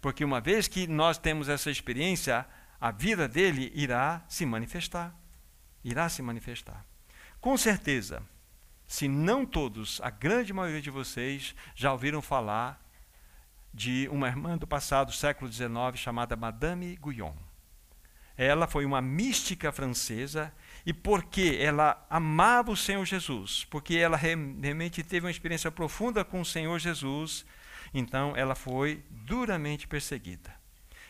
Porque uma vez que nós temos essa experiência, a vida dele irá se manifestar. Irá se manifestar. Com certeza, se não todos, a grande maioria de vocês já ouviram falar de uma irmã do passado, século XIX, chamada Madame Guyon. Ela foi uma mística francesa e porque ela amava o Senhor Jesus, porque ela realmente teve uma experiência profunda com o Senhor Jesus, então ela foi duramente perseguida.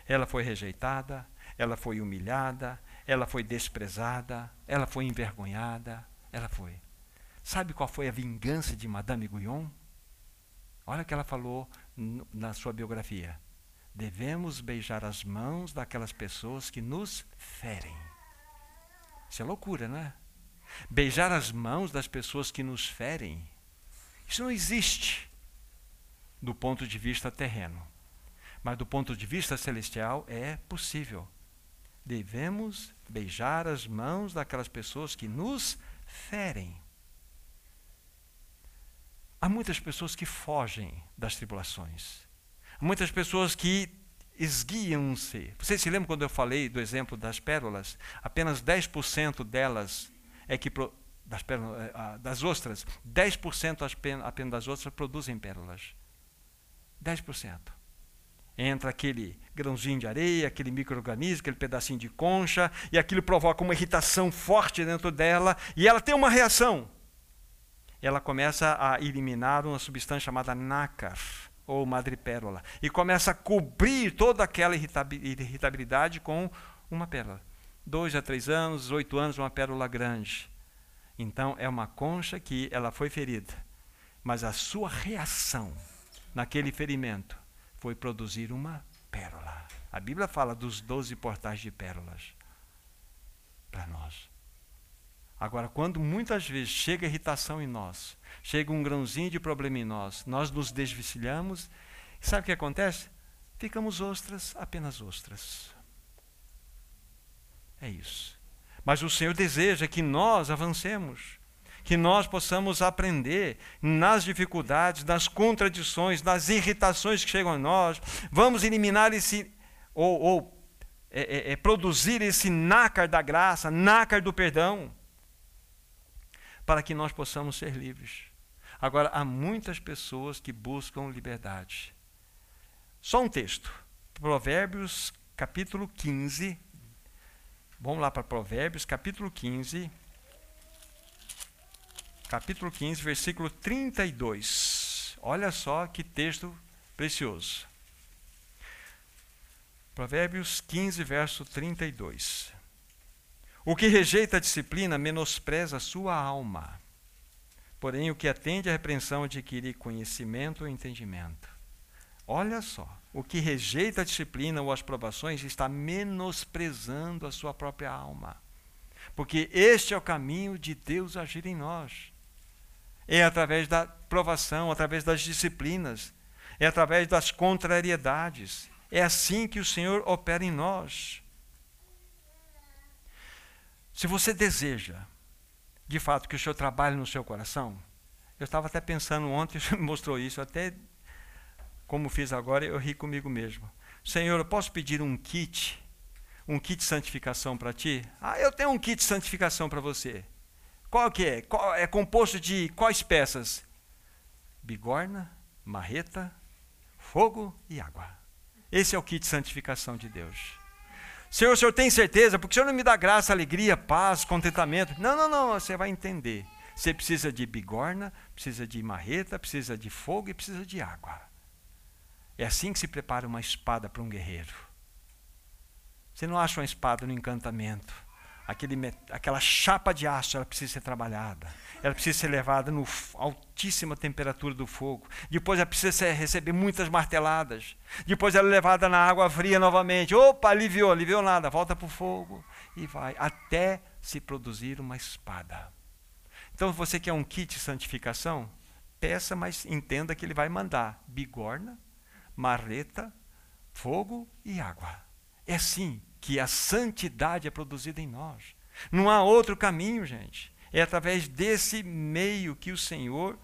Ela foi rejeitada, ela foi humilhada, ela foi desprezada, ela foi envergonhada, ela foi. Sabe qual foi a vingança de Madame Guyon? Olha o que ela falou na sua biografia devemos beijar as mãos daquelas pessoas que nos ferem. Isso é loucura, não é? Beijar as mãos das pessoas que nos ferem. Isso não existe do ponto de vista terreno. Mas do ponto de vista celestial é possível. Devemos beijar as mãos daquelas pessoas que nos ferem. Há muitas pessoas que fogem das tribulações muitas pessoas que esguiam-se. Vocês se lembram quando eu falei do exemplo das pérolas? Apenas 10% delas é que das, pérolas, eh, das ostras, 10% apenas das ostras produzem pérolas. 10%. Entra aquele grãozinho de areia, aquele microorganismo, aquele pedacinho de concha, e aquilo provoca uma irritação forte dentro dela, e ela tem uma reação. Ela começa a eliminar uma substância chamada nácar ou madrepérola, e começa a cobrir toda aquela irritabilidade com uma pérola. Dois a três anos, oito anos, uma pérola grande. Então é uma concha que ela foi ferida, mas a sua reação naquele ferimento foi produzir uma pérola. A Bíblia fala dos doze portais de pérolas para nós. Agora, quando muitas vezes chega irritação em nós, chega um grãozinho de problema em nós, nós nos desvencilhamos, sabe o que acontece? Ficamos ostras, apenas ostras. É isso. Mas o Senhor deseja que nós avancemos, que nós possamos aprender nas dificuldades, nas contradições, nas irritações que chegam a nós. Vamos eliminar esse, ou, ou é, é, é, produzir esse nácar da graça, nácar do perdão para que nós possamos ser livres. Agora, há muitas pessoas que buscam liberdade. Só um texto. Provérbios, capítulo 15. Vamos lá para Provérbios, capítulo 15. Capítulo 15, versículo 32. Olha só que texto precioso. Provérbios 15, verso 32. O que rejeita a disciplina menospreza a sua alma. Porém, o que atende à repreensão adquire conhecimento e entendimento. Olha só, o que rejeita a disciplina ou as provações está menosprezando a sua própria alma. Porque este é o caminho de Deus agir em nós. é através da provação, através das disciplinas, é através das contrariedades. É assim que o Senhor opera em nós. Se você deseja, de fato, que o Senhor trabalhe no seu coração, eu estava até pensando ontem, o me mostrou isso, até como fiz agora, eu ri comigo mesmo. Senhor, eu posso pedir um kit, um kit de santificação para ti? Ah, eu tenho um kit de santificação para você. Qual que é? Qual, é composto de quais peças? Bigorna, marreta, fogo e água. Esse é o kit de santificação de Deus. Senhor, o Senhor tem certeza? Porque o Senhor não me dá graça, alegria, paz, contentamento. Não, não, não, você vai entender. Você precisa de bigorna, precisa de marreta, precisa de fogo e precisa de água. É assim que se prepara uma espada para um guerreiro. Você não acha uma espada no encantamento. Aquele, aquela chapa de aço, ela precisa ser trabalhada. Ela precisa ser levada no altíssima temperatura do fogo. Depois ela precisa ser, receber muitas marteladas. Depois ela é levada na água fria novamente. Opa, aliviou, aliviou nada. Volta para o fogo e vai até se produzir uma espada. Então, você quer um kit de santificação? Peça, mas entenda que ele vai mandar bigorna, marreta, fogo e água. É assim que a santidade é produzida em nós. Não há outro caminho, gente. É através desse meio que o Senhor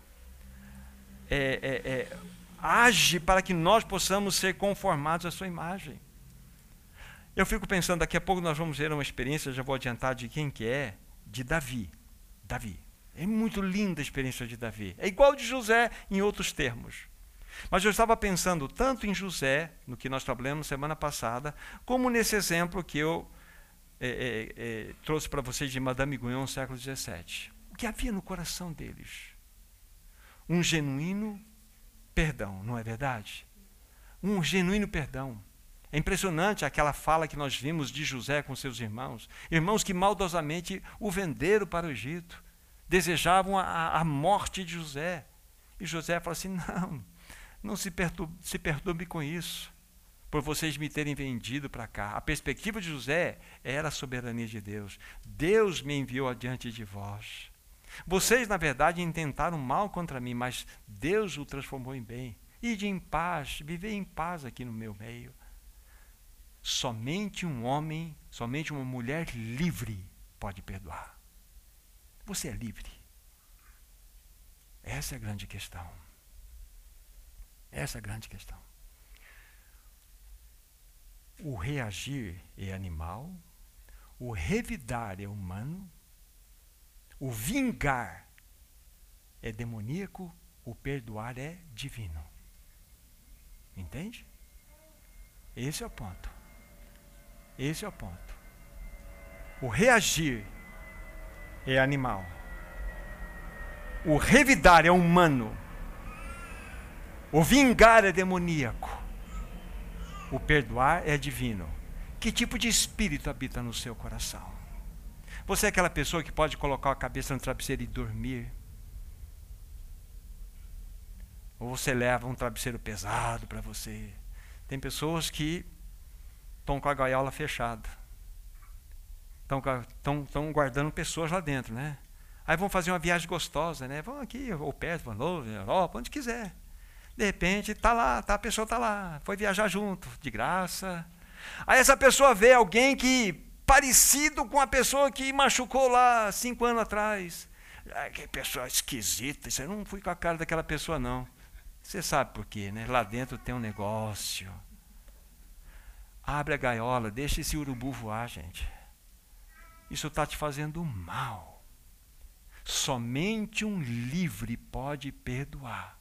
é, é, é, age para que nós possamos ser conformados à sua imagem. Eu fico pensando, daqui a pouco nós vamos ver uma experiência, já vou adiantar de quem que é, de Davi. Davi. É muito linda a experiência de Davi. É igual de José em outros termos. Mas eu estava pensando tanto em José, no que nós trabalhamos semana passada, como nesse exemplo que eu é, é, é, trouxe para vocês de Madame Guyon, século XVII. O que havia no coração deles? Um genuíno perdão, não é verdade? Um genuíno perdão. É impressionante aquela fala que nós vimos de José com seus irmãos, irmãos que maldosamente o venderam para o Egito, desejavam a, a morte de José. E José fala assim: não, não se perturbe, se perturbe com isso, por vocês me terem vendido para cá. A perspectiva de José era a soberania de Deus. Deus me enviou adiante de vós. Vocês, na verdade, intentaram mal contra mim, mas Deus o transformou em bem. Ide em paz, viver em paz aqui no meu meio. Somente um homem, somente uma mulher livre pode perdoar. Você é livre. Essa é a grande questão. Essa é a grande questão. O reagir é animal, o revidar é humano, o vingar é demoníaco, o perdoar é divino. Entende? Esse é o ponto. Esse é o ponto. O reagir é animal. O revidar é humano. O vingar é demoníaco. O perdoar é divino. Que tipo de espírito habita no seu coração? Você é aquela pessoa que pode colocar a cabeça no travesseiro e dormir? Ou você leva um travesseiro pesado para você? Tem pessoas que estão com a gaiola fechada. Estão guardando pessoas lá dentro, né? Aí vão fazer uma viagem gostosa, né? Vão aqui, ou perto, vão novo, Europa, onde quiser. De repente, tá lá, tá, a pessoa está lá, foi viajar junto, de graça. Aí essa pessoa vê alguém que parecido com a pessoa que machucou lá cinco anos atrás. Ah, que pessoa esquisita, isso eu não fui com a cara daquela pessoa, não. Você sabe por quê, né? Lá dentro tem um negócio. Abre a gaiola, deixa esse urubu voar, gente. Isso está te fazendo mal. Somente um livre pode perdoar.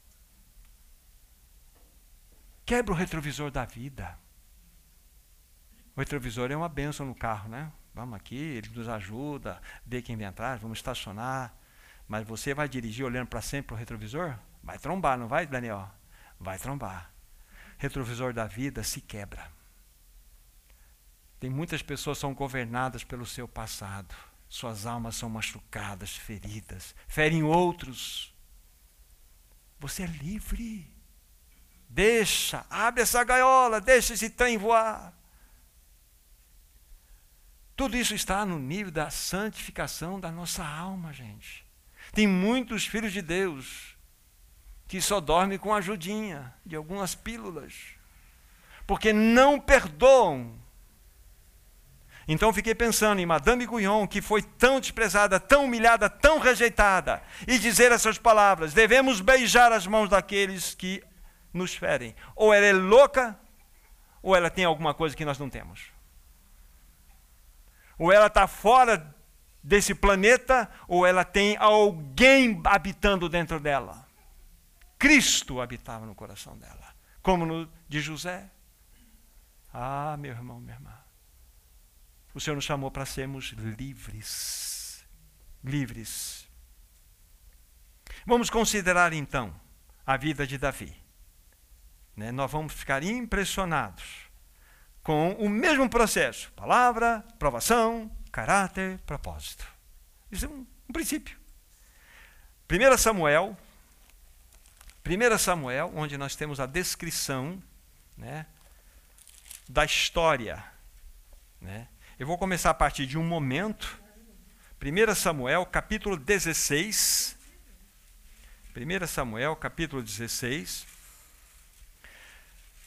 Quebra o retrovisor da vida. O retrovisor é uma benção no carro, né? Vamos aqui, ele nos ajuda, vê quem vem atrás, vamos estacionar. Mas você vai dirigir olhando para sempre para o retrovisor? Vai trombar, não vai, Daniel? Vai trombar. Retrovisor da vida se quebra. Tem muitas pessoas que são governadas pelo seu passado. Suas almas são machucadas, feridas, ferem outros. Você é livre. Deixa, abre essa gaiola, deixa esse trem voar. Tudo isso está no nível da santificação da nossa alma, gente. Tem muitos filhos de Deus que só dormem com a ajudinha de algumas pílulas, porque não perdoam. Então fiquei pensando em Madame Guyon, que foi tão desprezada, tão humilhada, tão rejeitada, e dizer essas palavras: devemos beijar as mãos daqueles que nos ferem. Ou ela é louca, ou ela tem alguma coisa que nós não temos. Ou ela está fora desse planeta, ou ela tem alguém habitando dentro dela. Cristo habitava no coração dela, como no de José. Ah, meu irmão, minha irmã. O Senhor nos chamou para sermos livres. Livres. Vamos considerar então a vida de Davi. Né? Nós vamos ficar impressionados com o mesmo processo: palavra, provação, caráter, propósito. Isso é um, um princípio. 1 Samuel, 1 Samuel, onde nós temos a descrição né, da história. Né? Eu vou começar a partir de um momento. 1 Samuel, capítulo 16. 1 Samuel, capítulo 16.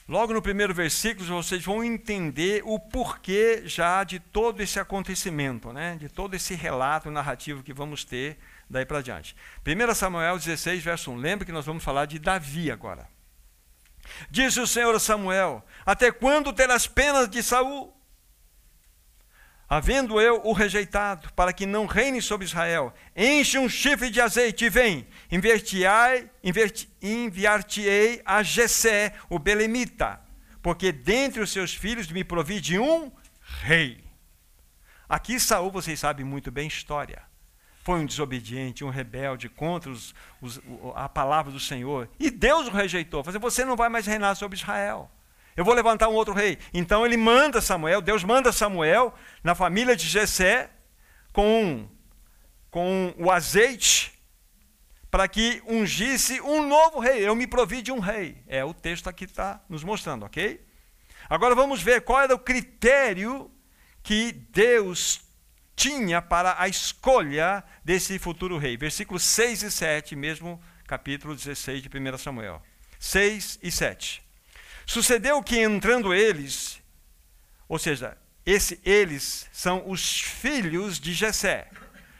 Logo no primeiro versículo, vocês vão entender o porquê já de todo esse acontecimento, né? de todo esse relato narrativo que vamos ter daí para diante. 1 Samuel 16, verso 1. Lembre que nós vamos falar de Davi agora. Disse o Senhor a Samuel: Até quando terás penas de Saul? Havendo eu o rejeitado, para que não reine sobre Israel, enche um chifre de azeite e vem, enviar-te-ei a Jessé, o belemita, porque dentre os seus filhos me provi de um rei. Aqui Saul, vocês sabem muito bem história. Foi um desobediente, um rebelde contra os, os, a palavra do Senhor. E Deus o rejeitou. Falou, você não vai mais reinar sobre Israel. Eu vou levantar um outro rei. Então ele manda Samuel, Deus manda Samuel na família de Jessé com, com o azeite para que ungisse um novo rei. Eu me provi de um rei. É o texto aqui está nos mostrando, ok? Agora vamos ver qual era o critério que Deus tinha para a escolha desse futuro rei. Versículos 6 e 7, mesmo capítulo 16 de 1 Samuel. 6 e 7. Sucedeu que entrando eles, ou seja, esse eles são os filhos de Jessé,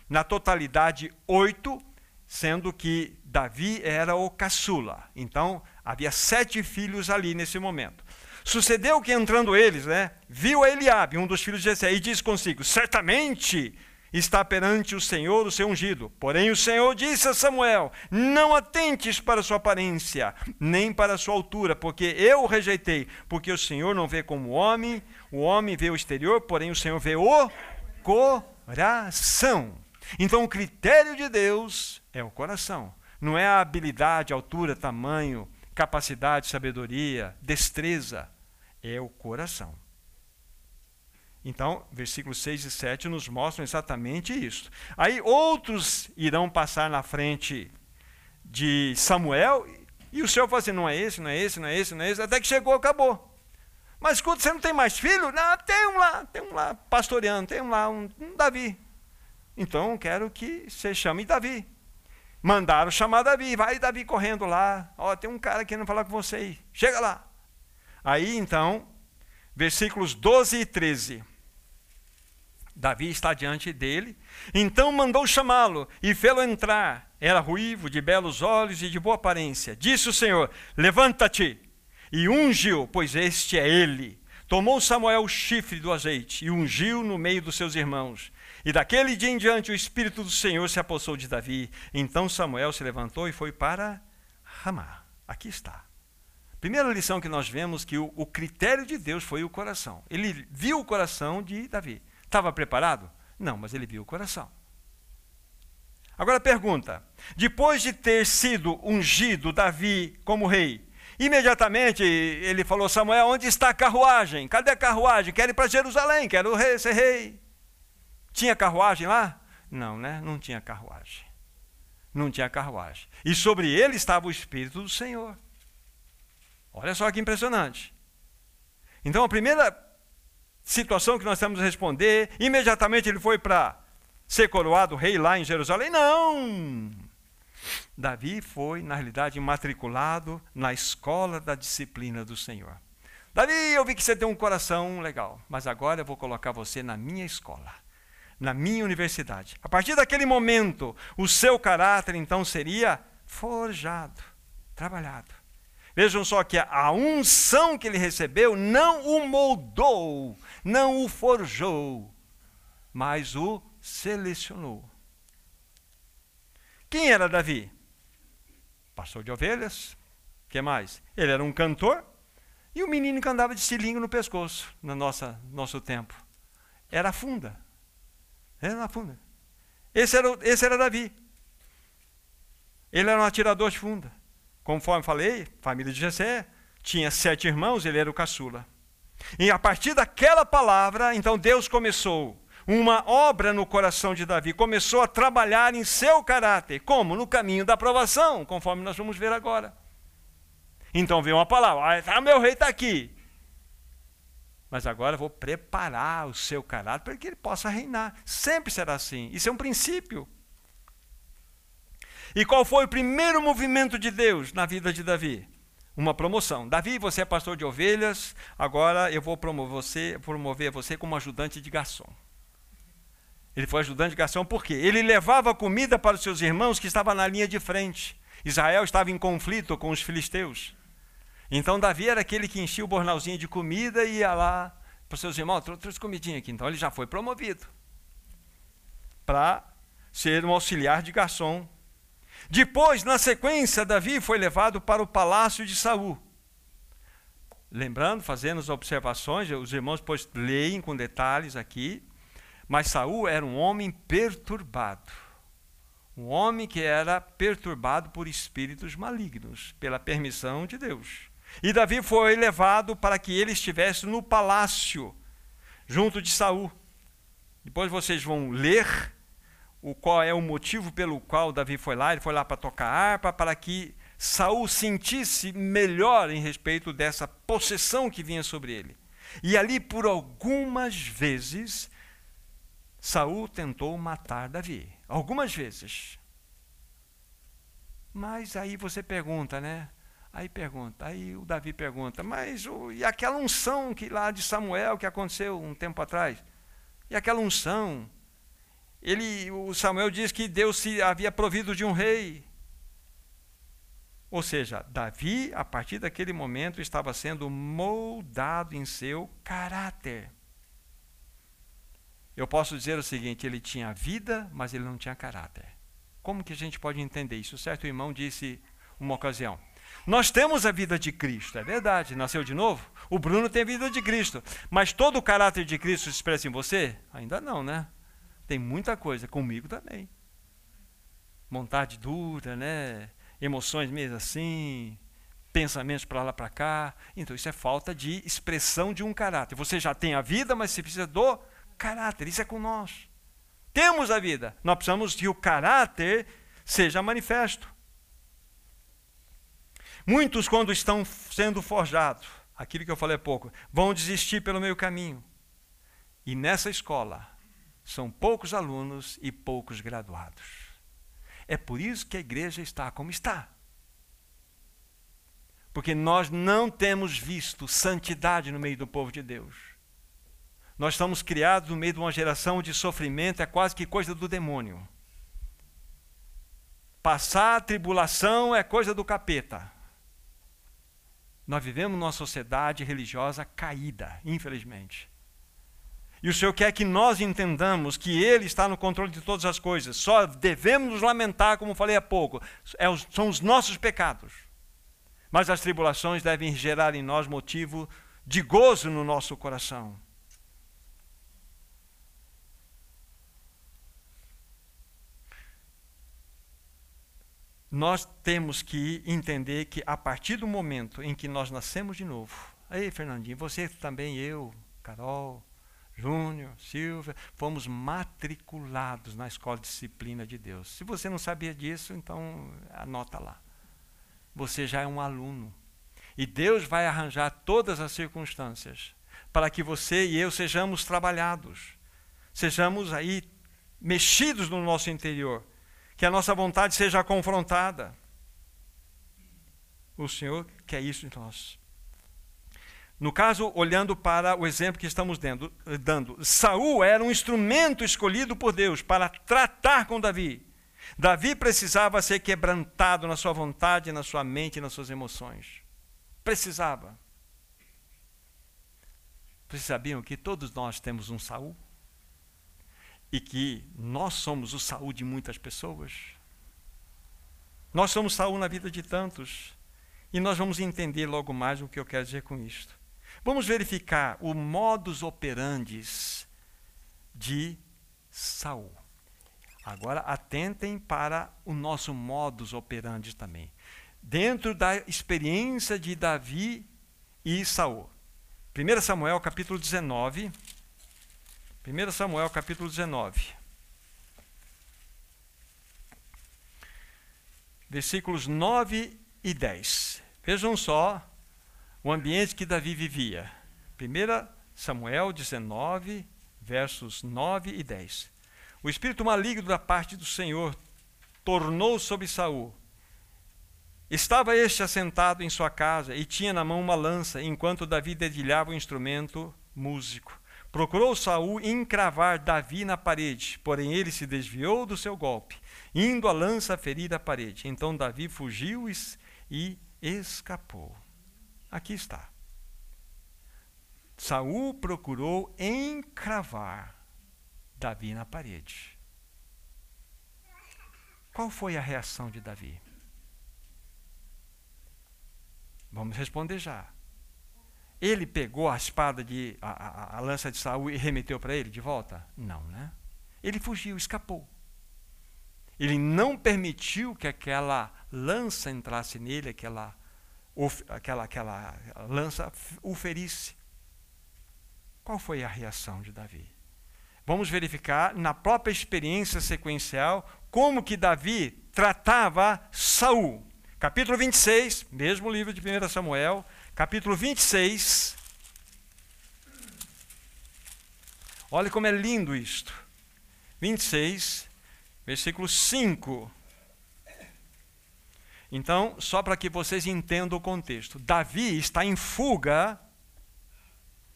na totalidade oito, sendo que Davi era o caçula. Então, havia sete filhos ali nesse momento. Sucedeu que entrando eles, né, viu Eliabe, um dos filhos de Jessé, e disse consigo: Certamente está perante o Senhor o seu ungido. Porém, o Senhor disse a Samuel: Não atentes para sua aparência, nem para sua altura, porque eu o rejeitei. Porque o Senhor não vê como homem, o homem vê o exterior, porém o Senhor vê o coração. Então, o critério de Deus é o coração. Não é a habilidade, altura, tamanho, capacidade, sabedoria, destreza. É o coração. Então, versículos 6 e 7 nos mostram exatamente isso. Aí outros irão passar na frente de Samuel e o Senhor fala assim: não é esse, não é esse, não é esse, não é esse, até que chegou, acabou. Mas escuta, você não tem mais filho? Não, tem um lá, tem um lá pastoreando, tem um lá, um, um Davi. Então quero que você chame Davi. Mandaram chamar Davi, vai Davi correndo lá. Ó, tem um cara querendo falar com você aí. Chega lá. Aí então, versículos 12 e 13. Davi está diante dele. Então mandou chamá-lo e fê-lo entrar. Era ruivo, de belos olhos e de boa aparência. Disse o Senhor: Levanta-te e ungiu, pois este é ele. Tomou Samuel o chifre do azeite e ungiu no meio dos seus irmãos. E daquele dia em diante o Espírito do Senhor se apossou de Davi. Então Samuel se levantou e foi para Ramá. Aqui está. Primeira lição que nós vemos que o, o critério de Deus foi o coração. Ele viu o coração de Davi. Estava preparado? Não, mas ele viu o coração. Agora pergunta: depois de ter sido ungido Davi como rei, imediatamente ele falou: Samuel, onde está a carruagem? Cadê a carruagem? Quero ir para Jerusalém, quero ser rei. Tinha carruagem lá? Não, né? Não tinha carruagem. Não tinha carruagem. E sobre ele estava o Espírito do Senhor. Olha só que impressionante. Então a primeira situação que nós temos que responder, imediatamente ele foi para ser coroado rei lá em Jerusalém. Não! Davi foi, na realidade, matriculado na escola da disciplina do Senhor. Davi, eu vi que você tem um coração legal, mas agora eu vou colocar você na minha escola, na minha universidade. A partir daquele momento, o seu caráter então seria forjado, trabalhado. Vejam só que a unção que ele recebeu não o moldou, não o forjou, mas o selecionou. Quem era Davi? Pastor de ovelhas. que mais? Ele era um cantor e um menino que andava de estilingue no pescoço no nossa, nosso tempo. Era a funda. Era a funda. Esse era, esse era Davi. Ele era um atirador de funda. Conforme falei, família de Jessé tinha sete irmãos, ele era o caçula. E a partir daquela palavra, então Deus começou uma obra no coração de Davi, começou a trabalhar em seu caráter. Como? No caminho da aprovação, conforme nós vamos ver agora. Então veio uma palavra: ah, meu rei está aqui. Mas agora vou preparar o seu caráter para que ele possa reinar. Sempre será assim. Isso é um princípio. E qual foi o primeiro movimento de Deus na vida de Davi? Uma promoção. Davi, você é pastor de ovelhas, agora eu vou promover você, promover você como ajudante de garçom. Ele foi ajudante de garçom por quê? Ele levava comida para os seus irmãos que estavam na linha de frente. Israel estava em conflito com os filisteus. Então Davi era aquele que enchia o bornalzinho de comida e ia lá para os seus irmãos, trouxe comidinha aqui. Então ele já foi promovido para ser um auxiliar de garçom. Depois, na sequência, Davi foi levado para o palácio de Saul. Lembrando, fazendo as observações, os irmãos depois leem com detalhes aqui. Mas Saul era um homem perturbado. Um homem que era perturbado por espíritos malignos, pela permissão de Deus. E Davi foi levado para que ele estivesse no palácio, junto de Saul. Depois vocês vão ler o qual é o motivo pelo qual Davi foi lá. Ele foi lá para tocar harpa, para que Saul sentisse melhor em respeito dessa possessão que vinha sobre ele. E ali, por algumas vezes, Saul tentou matar Davi, algumas vezes. Mas aí você pergunta, né? Aí pergunta, aí o Davi pergunta, mas o, e aquela unção que lá de Samuel que aconteceu um tempo atrás? E aquela unção? Ele, o Samuel diz que Deus se havia provido de um rei. Ou seja, Davi, a partir daquele momento, estava sendo moldado em seu caráter. Eu posso dizer o seguinte: ele tinha vida, mas ele não tinha caráter. Como que a gente pode entender isso? Certo irmão disse uma ocasião: Nós temos a vida de Cristo, é verdade, nasceu de novo. O Bruno tem a vida de Cristo, mas todo o caráter de Cristo se expressa em você? Ainda não, né? Tem muita coisa, comigo também. Vontade dura, né? Emoções mesmo assim, pensamentos para lá para cá. Então isso é falta de expressão de um caráter. Você já tem a vida, mas você precisa do caráter, isso é com nós. Temos a vida, nós precisamos que o caráter seja manifesto. Muitos, quando estão sendo forjados, aquilo que eu falei há pouco, vão desistir pelo meio caminho. E nessa escola, são poucos alunos e poucos graduados. É por isso que a igreja está como está. Porque nós não temos visto santidade no meio do povo de Deus. Nós estamos criados no meio de uma geração de sofrimento, é quase que coisa do demônio. Passar tribulação é coisa do capeta. Nós vivemos numa sociedade religiosa caída, infelizmente. E o Senhor quer que nós entendamos que Ele está no controle de todas as coisas. Só devemos nos lamentar, como falei há pouco, é são os nossos pecados. Mas as tribulações devem gerar em nós motivo de gozo no nosso coração. nós temos que entender que a partir do momento em que nós nascemos de novo, aí Fernandinho, você também, eu, Carol, Júnior, Silvia, fomos matriculados na escola de disciplina de Deus. Se você não sabia disso, então anota lá. Você já é um aluno. E Deus vai arranjar todas as circunstâncias para que você e eu sejamos trabalhados, sejamos aí mexidos no nosso interior, que a nossa vontade seja confrontada. O Senhor quer isso em nós. No caso, olhando para o exemplo que estamos dando, dando, Saul era um instrumento escolhido por Deus para tratar com Davi. Davi precisava ser quebrantado na sua vontade, na sua mente nas suas emoções. Precisava. Vocês sabiam que todos nós temos um Saul? E que nós somos o Saul de muitas pessoas? Nós somos Saul na vida de tantos. E nós vamos entender logo mais o que eu quero dizer com isto. Vamos verificar o modus operandi de Saul. Agora atentem para o nosso modus operandi também. Dentro da experiência de Davi e Saul. 1 Samuel capítulo 19. 1 Samuel capítulo 19. Versículos 9 e 10. Vejam só o ambiente que Davi vivia. 1 Samuel 19, versos 9 e 10. O espírito maligno da parte do Senhor tornou sobre Saul. Estava este assentado em sua casa e tinha na mão uma lança, enquanto Davi dedilhava o instrumento músico. Procurou Saul encravar Davi na parede, porém ele se desviou do seu golpe, indo a lança ferir a parede. Então Davi fugiu e escapou. Aqui está. Saul procurou encravar Davi na parede. Qual foi a reação de Davi? Vamos responder já. Ele pegou a espada de a, a, a lança de Saul e remeteu para ele de volta? Não, né? Ele fugiu, escapou. Ele não permitiu que aquela lança entrasse nele, aquela aquela, aquela lança o ferisse. Qual foi a reação de Davi? Vamos verificar na própria experiência sequencial como que Davi tratava Saul. Capítulo 26, mesmo livro de 1 Samuel, capítulo 26. Olha como é lindo isto. 26, versículo 5. Então, só para que vocês entendam o contexto, Davi está em fuga,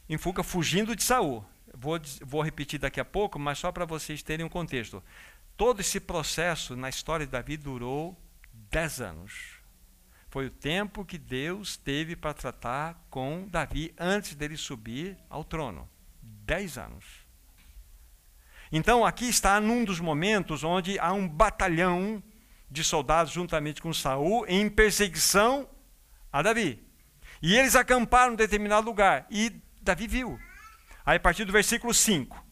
em fuga fugindo de Saul. Vou, vou repetir daqui a pouco, mas só para vocês terem um contexto. Todo esse processo na história de Davi durou dez anos. Foi o tempo que Deus teve para tratar com Davi antes dele subir ao trono. Dez anos. Então, aqui está num dos momentos onde há um batalhão de soldados juntamente com Saul em perseguição a Davi. E eles acamparam em determinado lugar e Davi viu. Aí a partir do versículo 5.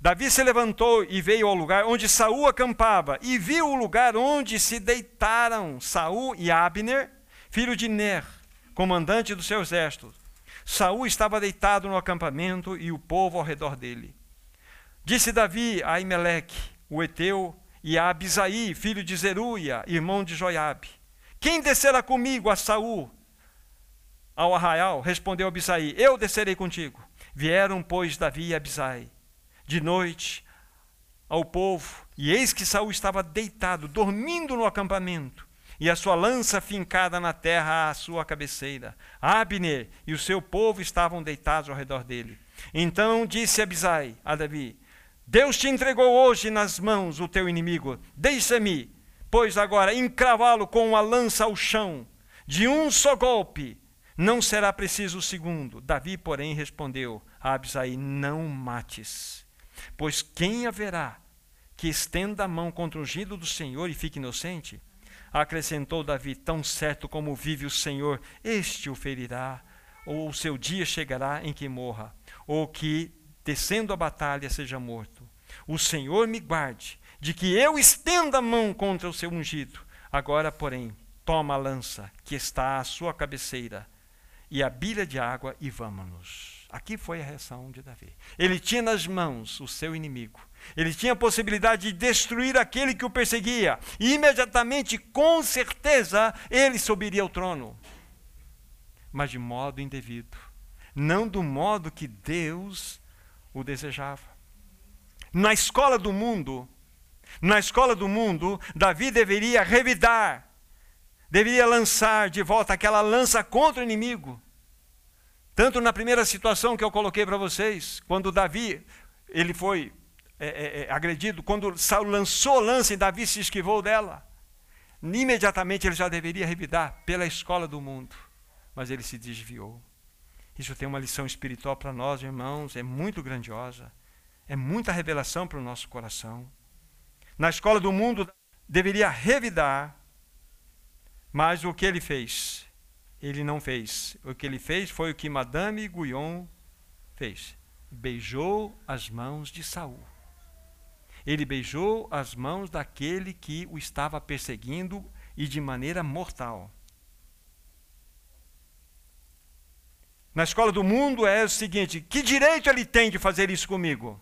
Davi se levantou e veio ao lugar onde Saul acampava e viu o lugar onde se deitaram Saul e Abner, filho de Ner, comandante do seu exército. Saul estava deitado no acampamento e o povo ao redor dele. Disse Davi a Imeleque, o Eteu, e a Abisaí, filho de Zeruia, irmão de Joiabe. Quem descerá comigo a Saul? Ao arraial, respondeu Abisaí, eu descerei contigo. Vieram, pois, Davi e Abisai, de noite ao povo, e eis que Saul estava deitado, dormindo no acampamento, e a sua lança fincada na terra à sua cabeceira. Abner e o seu povo estavam deitados ao redor dele. Então disse Abisai a Davi: Deus te entregou hoje nas mãos o teu inimigo. Deixa-me, pois agora, encravá-lo com a lança ao chão. De um só golpe, não será preciso o segundo. Davi, porém, respondeu a Abisai: Não mates, pois quem haverá que estenda a mão contra o ungido do Senhor e fique inocente? Acrescentou Davi: Tão certo como vive o Senhor, este o ferirá, ou o seu dia chegará em que morra, ou que descendo a batalha, seja morto. O Senhor me guarde de que eu estenda a mão contra o seu ungido. Agora, porém, toma a lança que está à sua cabeceira e a bilha de água e vamos-nos. Aqui foi a reação de Davi. Ele tinha nas mãos o seu inimigo. Ele tinha a possibilidade de destruir aquele que o perseguia. E imediatamente, com certeza, ele subiria ao trono. Mas de modo indevido. Não do modo que Deus o desejava. Na escola do mundo, na escola do mundo, Davi deveria revidar, deveria lançar de volta aquela lança contra o inimigo. Tanto na primeira situação que eu coloquei para vocês, quando Davi ele foi é, é, é, agredido, quando Saul lançou lança e Davi se esquivou dela, imediatamente ele já deveria revidar pela escola do mundo, mas ele se desviou. Isso tem uma lição espiritual para nós, irmãos, é muito grandiosa, é muita revelação para o nosso coração. Na escola do mundo deveria revidar, mas o que ele fez? Ele não fez. O que ele fez foi o que Madame Guyon fez. Beijou as mãos de Saul. Ele beijou as mãos daquele que o estava perseguindo e de maneira mortal. Na escola do mundo é o seguinte: que direito ele tem de fazer isso comigo?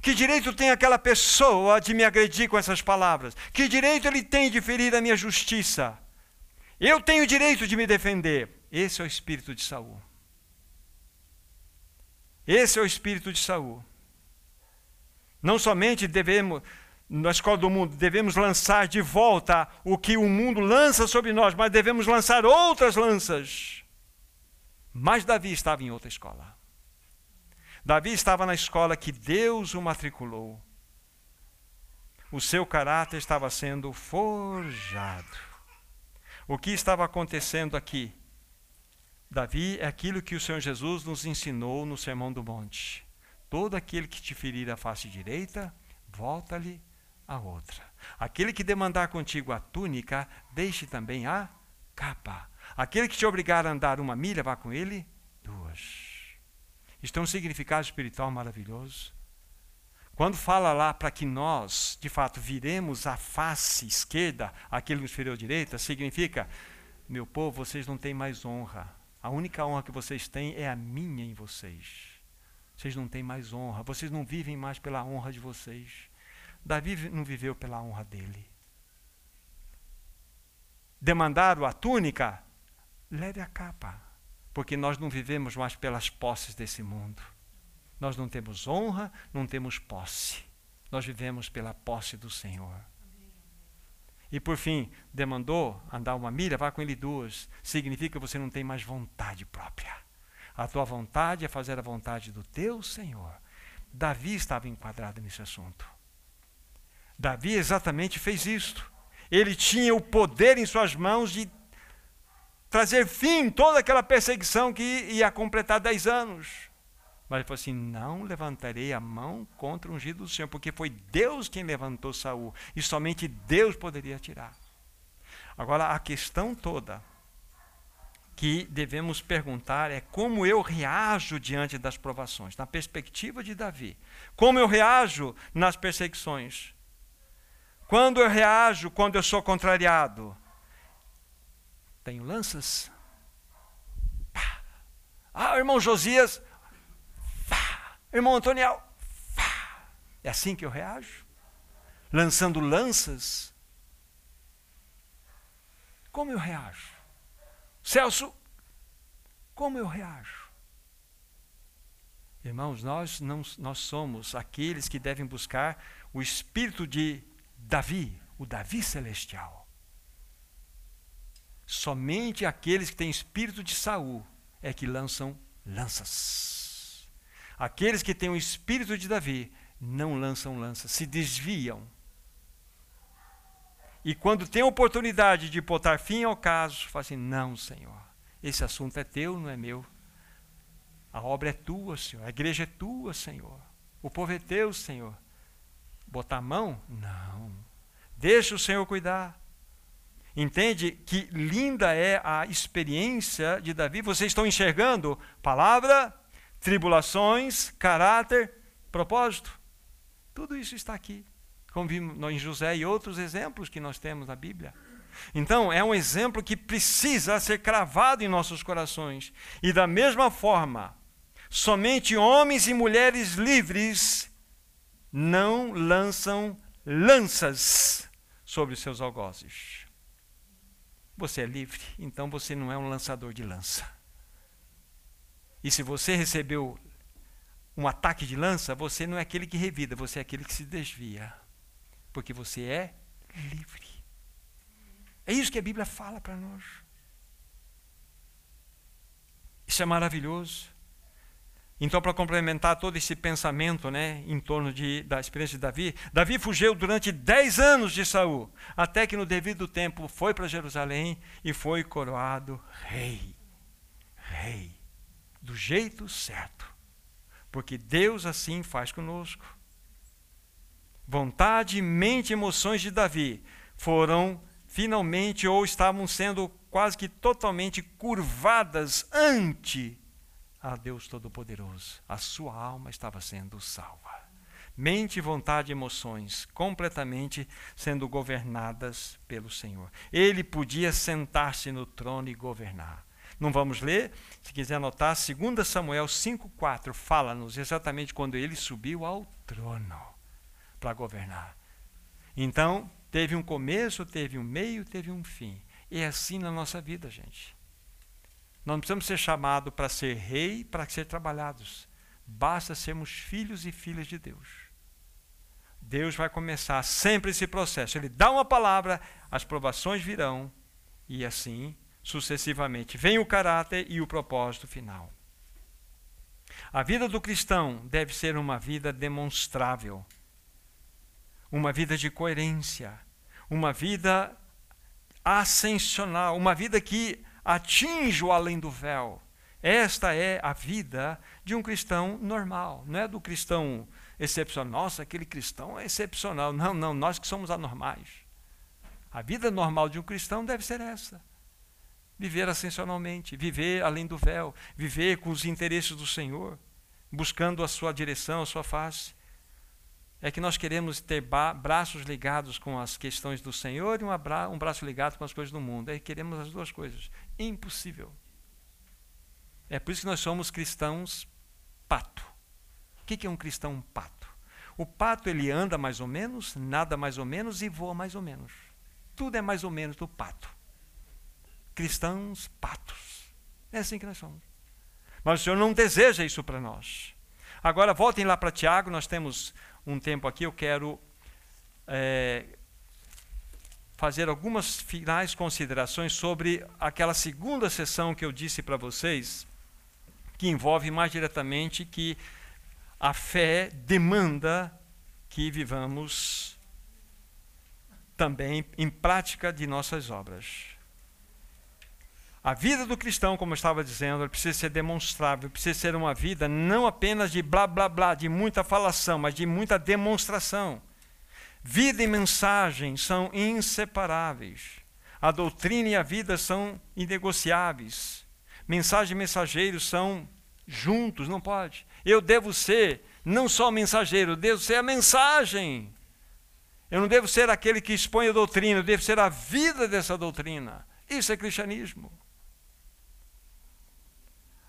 Que direito tem aquela pessoa de me agredir com essas palavras? Que direito ele tem de ferir a minha justiça? Eu tenho direito de me defender. Esse é o espírito de Saul. Esse é o espírito de Saul. Não somente devemos, na escola do mundo, devemos lançar de volta o que o mundo lança sobre nós, mas devemos lançar outras lanças. Mas Davi estava em outra escola. Davi estava na escola que Deus o matriculou. O seu caráter estava sendo forjado. O que estava acontecendo aqui? Davi é aquilo que o Senhor Jesus nos ensinou no Sermão do Monte. Todo aquele que te ferir a face direita, volta-lhe a outra. Aquele que demandar contigo a túnica, deixe também a capa. Aquele que te obrigar a andar uma milha, vá com ele duas. Isto é um significado espiritual maravilhoso. Quando fala lá para que nós, de fato, viremos a face esquerda aquele que nos feriu direita, significa, meu povo, vocês não têm mais honra. A única honra que vocês têm é a minha em vocês. Vocês não têm mais honra. Vocês não vivem mais pela honra de vocês. Davi não viveu pela honra dele. Demandaram a túnica, leve a capa porque nós não vivemos mais pelas posses desse mundo. Nós não temos honra, não temos posse. Nós vivemos pela posse do Senhor. E por fim, demandou andar uma milha, vá com ele duas. Significa que você não tem mais vontade própria. A tua vontade é fazer a vontade do teu Senhor. Davi estava enquadrado nesse assunto. Davi exatamente fez isto. Ele tinha o poder em suas mãos de trazer fim toda aquela perseguição que ia completar dez anos. Mas ele falou assim: não levantarei a mão contra o ungido do Senhor, porque foi Deus quem levantou Saul, e somente Deus poderia tirar. Agora, a questão toda que devemos perguntar é como eu reajo diante das provações, na perspectiva de Davi. Como eu reajo nas perseguições? Quando eu reajo quando eu sou contrariado? Tenho lanças. Pá. Ah, irmão Josias. Pá. Irmão Antoniel. Pá. É assim que eu reajo? Lançando lanças? Como eu reajo? Celso, como eu reajo? Irmãos, nós, não, nós somos aqueles que devem buscar o espírito de Davi, o Davi celestial. Somente aqueles que têm espírito de Saul é que lançam lanças. Aqueles que têm o espírito de Davi não lançam lanças, se desviam. E quando tem oportunidade de botar fim ao caso, fala assim: não, Senhor, esse assunto é teu, não é meu. A obra é tua, Senhor. A igreja é tua, Senhor. O povo é teu, Senhor. Botar a mão? Não. Deixa o Senhor cuidar. Entende que linda é a experiência de Davi? Vocês estão enxergando palavra, tribulações, caráter, propósito. Tudo isso está aqui, como vimos em José e outros exemplos que nós temos na Bíblia. Então, é um exemplo que precisa ser cravado em nossos corações. E da mesma forma, somente homens e mulheres livres não lançam lanças sobre seus algozes. Você é livre, então você não é um lançador de lança. E se você recebeu um ataque de lança, você não é aquele que revida, você é aquele que se desvia. Porque você é livre. É isso que a Bíblia fala para nós. Isso é maravilhoso. Então, para complementar todo esse pensamento né, em torno de, da experiência de Davi, Davi fugiu durante dez anos de Saul, até que no devido tempo foi para Jerusalém e foi coroado rei. Rei. Do jeito certo. Porque Deus assim faz conosco. Vontade, mente e emoções de Davi foram finalmente ou estavam sendo quase que totalmente curvadas ante a Deus Todo-Poderoso. A sua alma estava sendo salva. Mente, vontade e emoções completamente sendo governadas pelo Senhor. Ele podia sentar-se no trono e governar. Não vamos ler? Se quiser anotar, 2 Samuel 5,4 fala-nos exatamente quando ele subiu ao trono para governar. Então, teve um começo, teve um meio, teve um fim. E é assim na nossa vida, gente. Nós não precisamos ser chamados para ser rei, para ser trabalhados. Basta sermos filhos e filhas de Deus. Deus vai começar sempre esse processo. Ele dá uma palavra, as provações virão, e assim sucessivamente. Vem o caráter e o propósito final. A vida do cristão deve ser uma vida demonstrável, uma vida de coerência, uma vida ascensional, uma vida que atinge o além do véu. Esta é a vida de um cristão normal, não é do cristão excepcional. Nossa, aquele cristão é excepcional. Não, não, nós que somos anormais. A vida normal de um cristão deve ser essa. Viver ascensionalmente, viver além do véu, viver com os interesses do Senhor, buscando a sua direção, a sua face. É que nós queremos ter braços ligados com as questões do Senhor e um, um braço ligado com as coisas do mundo. É que queremos as duas coisas. Impossível. É por isso que nós somos cristãos pato. O que é um cristão pato? O pato ele anda mais ou menos, nada mais ou menos e voa mais ou menos. Tudo é mais ou menos do pato. Cristãos patos. É assim que nós somos. Mas o Senhor não deseja isso para nós. Agora voltem lá para Tiago, nós temos um tempo aqui, eu quero é, fazer algumas finais considerações sobre aquela segunda sessão que eu disse para vocês, que envolve mais diretamente que a fé demanda que vivamos também em prática de nossas obras. A vida do cristão, como eu estava dizendo, precisa ser demonstrável, precisa ser uma vida não apenas de blá blá blá, de muita falação, mas de muita demonstração. Vida e mensagem são inseparáveis. A doutrina e a vida são inegociáveis. Mensagem e mensageiro são juntos, não pode. Eu devo ser não só mensageiro, eu devo ser a mensagem. Eu não devo ser aquele que expõe a doutrina, eu devo ser a vida dessa doutrina. Isso é cristianismo.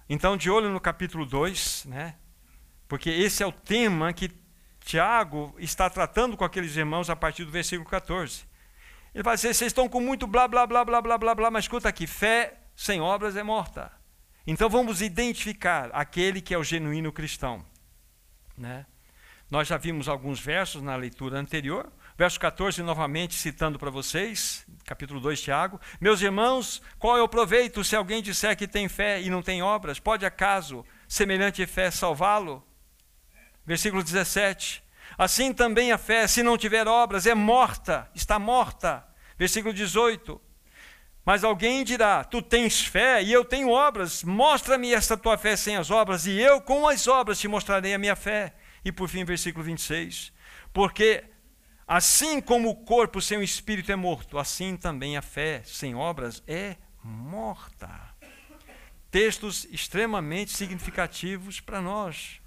Então, de olho no capítulo 2, né? porque esse é o tema que Tiago está tratando com aqueles irmãos a partir do versículo 14. Ele vai dizer: vocês estão com muito blá, blá, blá, blá, blá, blá, blá, mas escuta aqui: fé sem obras é morta. Então vamos identificar aquele que é o genuíno cristão. Né? Nós já vimos alguns versos na leitura anterior. Verso 14, novamente citando para vocês, capítulo 2 de Tiago. Meus irmãos, qual é o proveito se alguém disser que tem fé e não tem obras? Pode acaso semelhante fé salvá-lo? Versículo 17. Assim também a fé, se não tiver obras, é morta, está morta. Versículo 18. Mas alguém dirá: Tu tens fé e eu tenho obras, mostra-me esta tua fé sem as obras, e eu com as obras te mostrarei a minha fé. E por fim, versículo 26. Porque assim como o corpo sem o espírito é morto, assim também a fé sem obras é morta. Textos extremamente significativos para nós.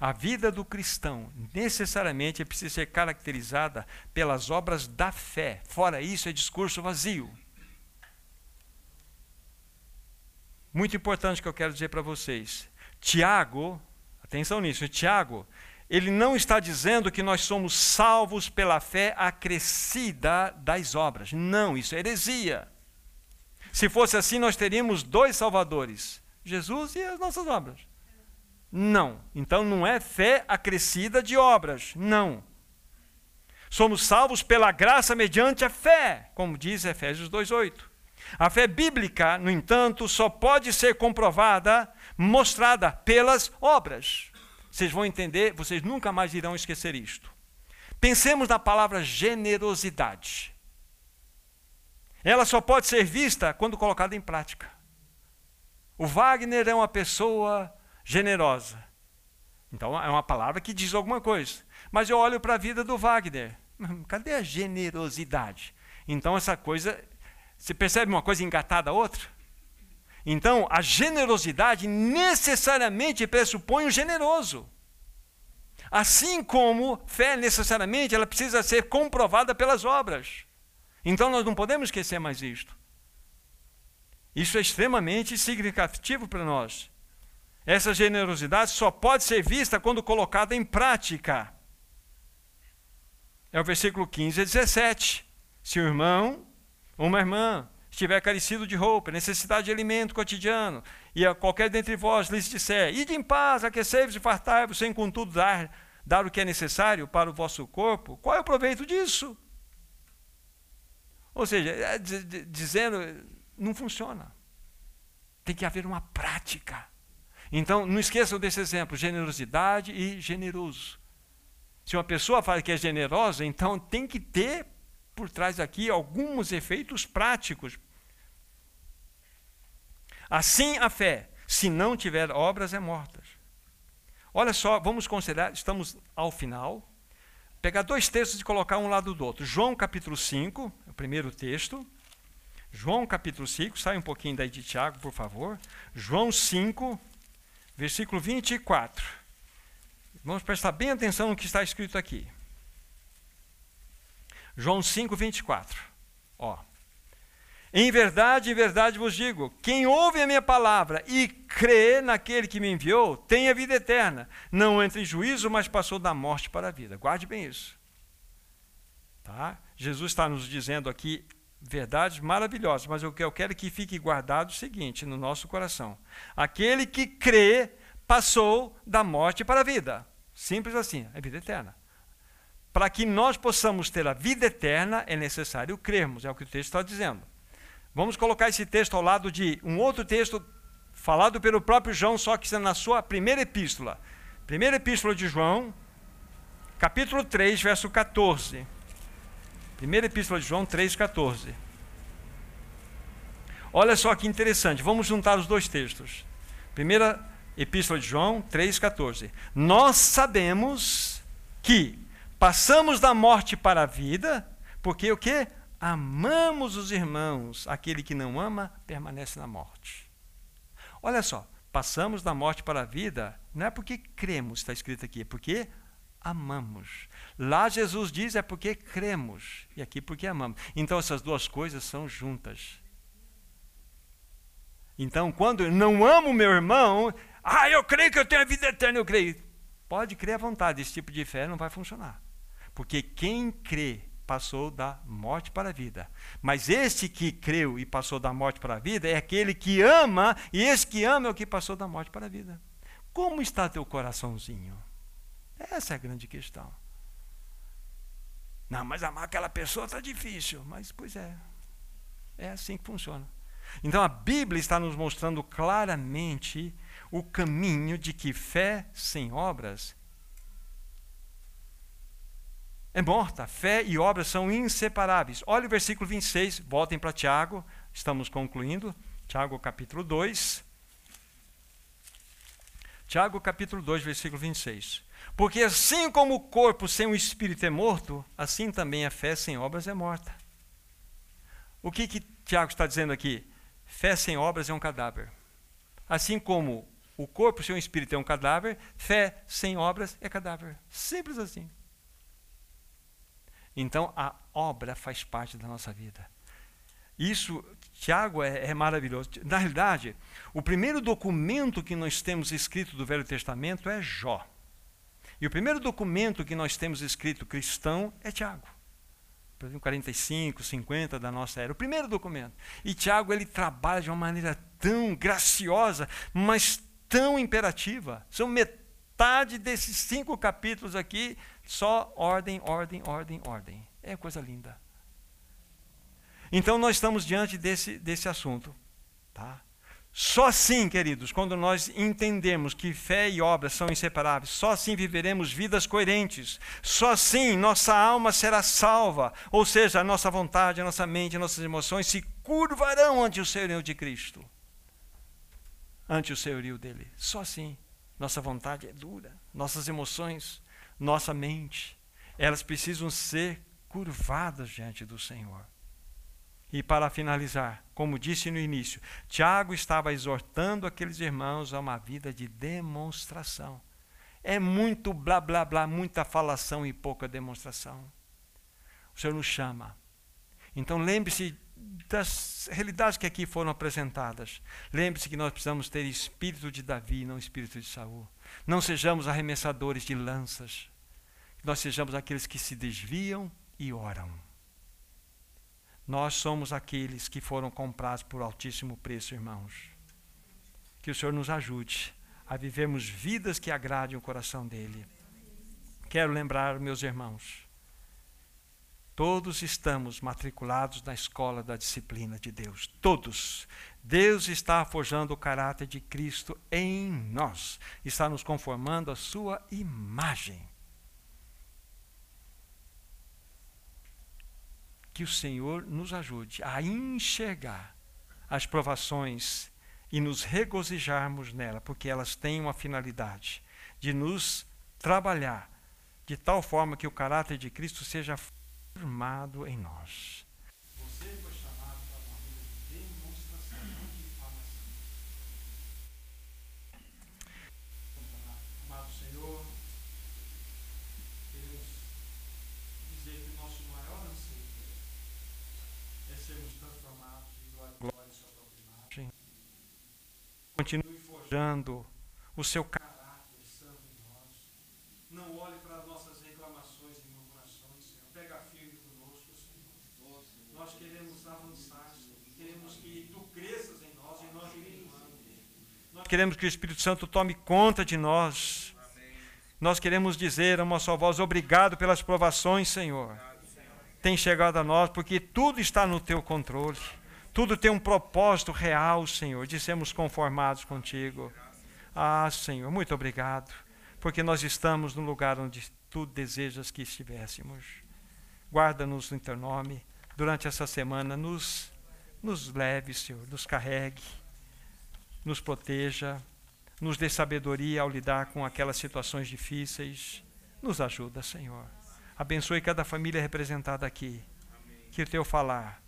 A vida do cristão necessariamente precisa ser caracterizada pelas obras da fé. Fora isso, é discurso vazio. Muito importante que eu quero dizer para vocês. Tiago, atenção nisso, Tiago, ele não está dizendo que nós somos salvos pela fé acrescida das obras. Não, isso é heresia. Se fosse assim, nós teríamos dois salvadores: Jesus e as nossas obras. Não. Então não é fé acrescida de obras. Não. Somos salvos pela graça mediante a fé, como diz Efésios 2:8. A fé bíblica, no entanto, só pode ser comprovada, mostrada pelas obras. Vocês vão entender, vocês nunca mais irão esquecer isto. Pensemos na palavra generosidade. Ela só pode ser vista quando colocada em prática. O Wagner é uma pessoa generosa. Então é uma palavra que diz alguma coisa. Mas eu olho para a vida do Wagner. Cadê a generosidade? Então essa coisa você percebe uma coisa engatada a outra? Então, a generosidade necessariamente pressupõe o generoso. Assim como fé necessariamente ela precisa ser comprovada pelas obras. Então nós não podemos esquecer mais isto. Isso é extremamente significativo para nós. Essa generosidade só pode ser vista quando colocada em prática. É o versículo 15 a 17. Se o irmão uma irmã estiver carecido de roupa, necessidade de alimento cotidiano, e a qualquer dentre vós lhes disser, ide em paz, aquecei-vos e fartai-vos, sem contudo dar, dar o que é necessário para o vosso corpo, qual é o proveito disso? Ou seja, é, dizendo, não funciona. Tem que haver uma prática. Então, não esqueçam desse exemplo: generosidade e generoso. Se uma pessoa fala que é generosa, então tem que ter por trás aqui alguns efeitos práticos. Assim a fé, se não tiver obras, é morta. Olha só, vamos considerar, estamos ao final, pegar dois textos e colocar um lado do outro. João capítulo 5, o primeiro texto. João capítulo 5, sai um pouquinho daí de Tiago, por favor. João 5, versículo 24. Vamos prestar bem atenção no que está escrito aqui. João 5, 24. Ó. Em verdade, em verdade vos digo: quem ouve a minha palavra e crê naquele que me enviou, tem a vida eterna. Não entra em juízo, mas passou da morte para a vida. Guarde bem isso. Tá? Jesus está nos dizendo aqui verdades maravilhosas, mas o que eu quero que fique guardado é o seguinte no nosso coração: aquele que crê passou da morte para a vida. Simples assim, é vida eterna. Para que nós possamos ter a vida eterna, é necessário crermos, é o que o texto está dizendo. Vamos colocar esse texto ao lado de um outro texto falado pelo próprio João, só que na sua primeira epístola. Primeira epístola de João, capítulo 3, verso 14. Primeira epístola de João 3, 14. Olha só que interessante, vamos juntar os dois textos. Primeira epístola de João 3, 14. Nós sabemos que Passamos da morte para a vida, porque o que? Amamos os irmãos. Aquele que não ama permanece na morte. Olha só, passamos da morte para a vida, não é porque cremos, está escrito aqui, é porque amamos. Lá Jesus diz é porque cremos, e aqui porque amamos. Então essas duas coisas são juntas. Então, quando eu não amo meu irmão, ah, eu creio que eu tenho a vida eterna, eu creio. Pode crer à vontade, esse tipo de fé não vai funcionar. Porque quem crê passou da morte para a vida. Mas este que creu e passou da morte para a vida é aquele que ama, e esse que ama é o que passou da morte para a vida. Como está teu coraçãozinho? Essa é a grande questão. Não, mas amar aquela pessoa está difícil. Mas, pois é. É assim que funciona. Então a Bíblia está nos mostrando claramente o caminho de que fé sem obras é morta. Fé e obras são inseparáveis. Olha o versículo 26, voltem para Tiago, estamos concluindo. Tiago capítulo 2. Tiago capítulo 2, versículo 26. Porque assim como o corpo sem o espírito é morto, assim também a fé sem obras é morta. O que, que Tiago está dizendo aqui? Fé sem obras é um cadáver. Assim como o corpo sem o espírito é um cadáver, fé sem obras é cadáver. Simples assim. Então a obra faz parte da nossa vida. Isso, Tiago, é, é, maravilhoso. Na realidade, o primeiro documento que nós temos escrito do Velho Testamento é Jó. E o primeiro documento que nós temos escrito cristão é Tiago. Por exemplo, 45, 50 da nossa era. O primeiro documento. E Tiago, ele trabalha de uma maneira tão graciosa, mas tão imperativa. São metade desses cinco capítulos aqui, só ordem, ordem, ordem, ordem. É coisa linda. Então nós estamos diante desse, desse assunto. Tá? Só assim, queridos, quando nós entendemos que fé e obra são inseparáveis, só assim viveremos vidas coerentes. Só assim nossa alma será salva, ou seja, a nossa vontade, a nossa mente, as nossas emoções se curvarão ante o senhorio de Cristo. Ante o senhorio dele. Só assim. Nossa vontade é dura, nossas emoções, nossa mente, elas precisam ser curvadas diante do Senhor. E para finalizar, como disse no início, Tiago estava exortando aqueles irmãos a uma vida de demonstração. É muito blá blá blá, muita falação e pouca demonstração. O Senhor nos chama. Então lembre-se das realidades que aqui foram apresentadas. Lembre-se que nós precisamos ter espírito de Davi, não espírito de Saul. Não sejamos arremessadores de lanças. Nós sejamos aqueles que se desviam e oram. Nós somos aqueles que foram comprados por altíssimo preço, irmãos. Que o Senhor nos ajude a vivermos vidas que agradem o coração dele. Quero lembrar, meus irmãos, todos estamos matriculados na escola da disciplina de Deus. Todos. Deus está forjando o caráter de Cristo em nós, está nos conformando à sua imagem. Que o Senhor nos ajude a enxergar as provações e nos regozijarmos nela, porque elas têm uma finalidade de nos trabalhar de tal forma que o caráter de Cristo seja formado em nós. Continue forjando o seu caráter santo em nós. Não olhe para as nossas reclamações e murmurações, Senhor. Pega firme conosco, Senhor. Nós queremos avançar, Senhor. Queremos que Tu cresças em nós e nós Nós queremos que o Espírito Santo tome conta de nós. Nós queremos dizer a uma só voz: obrigado pelas provações, Senhor. Tem chegado a nós, porque tudo está no Teu controle. Tudo tem um propósito real, Senhor, de sermos conformados contigo. Ah, Senhor, muito obrigado, porque nós estamos no lugar onde tu desejas que estivéssemos. Guarda-nos no teu nome. Durante essa semana, nos, nos leve, Senhor, nos carregue, nos proteja, nos dê sabedoria ao lidar com aquelas situações difíceis. Nos ajuda, Senhor. Abençoe cada família representada aqui. Que o teu falar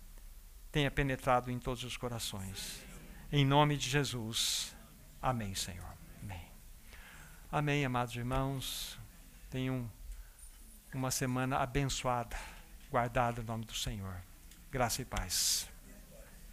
tenha penetrado em todos os corações. Em nome de Jesus. Amém, Senhor. Amém. Amém, amados irmãos. Tenham uma semana abençoada, guardada em nome do Senhor. Graça e paz.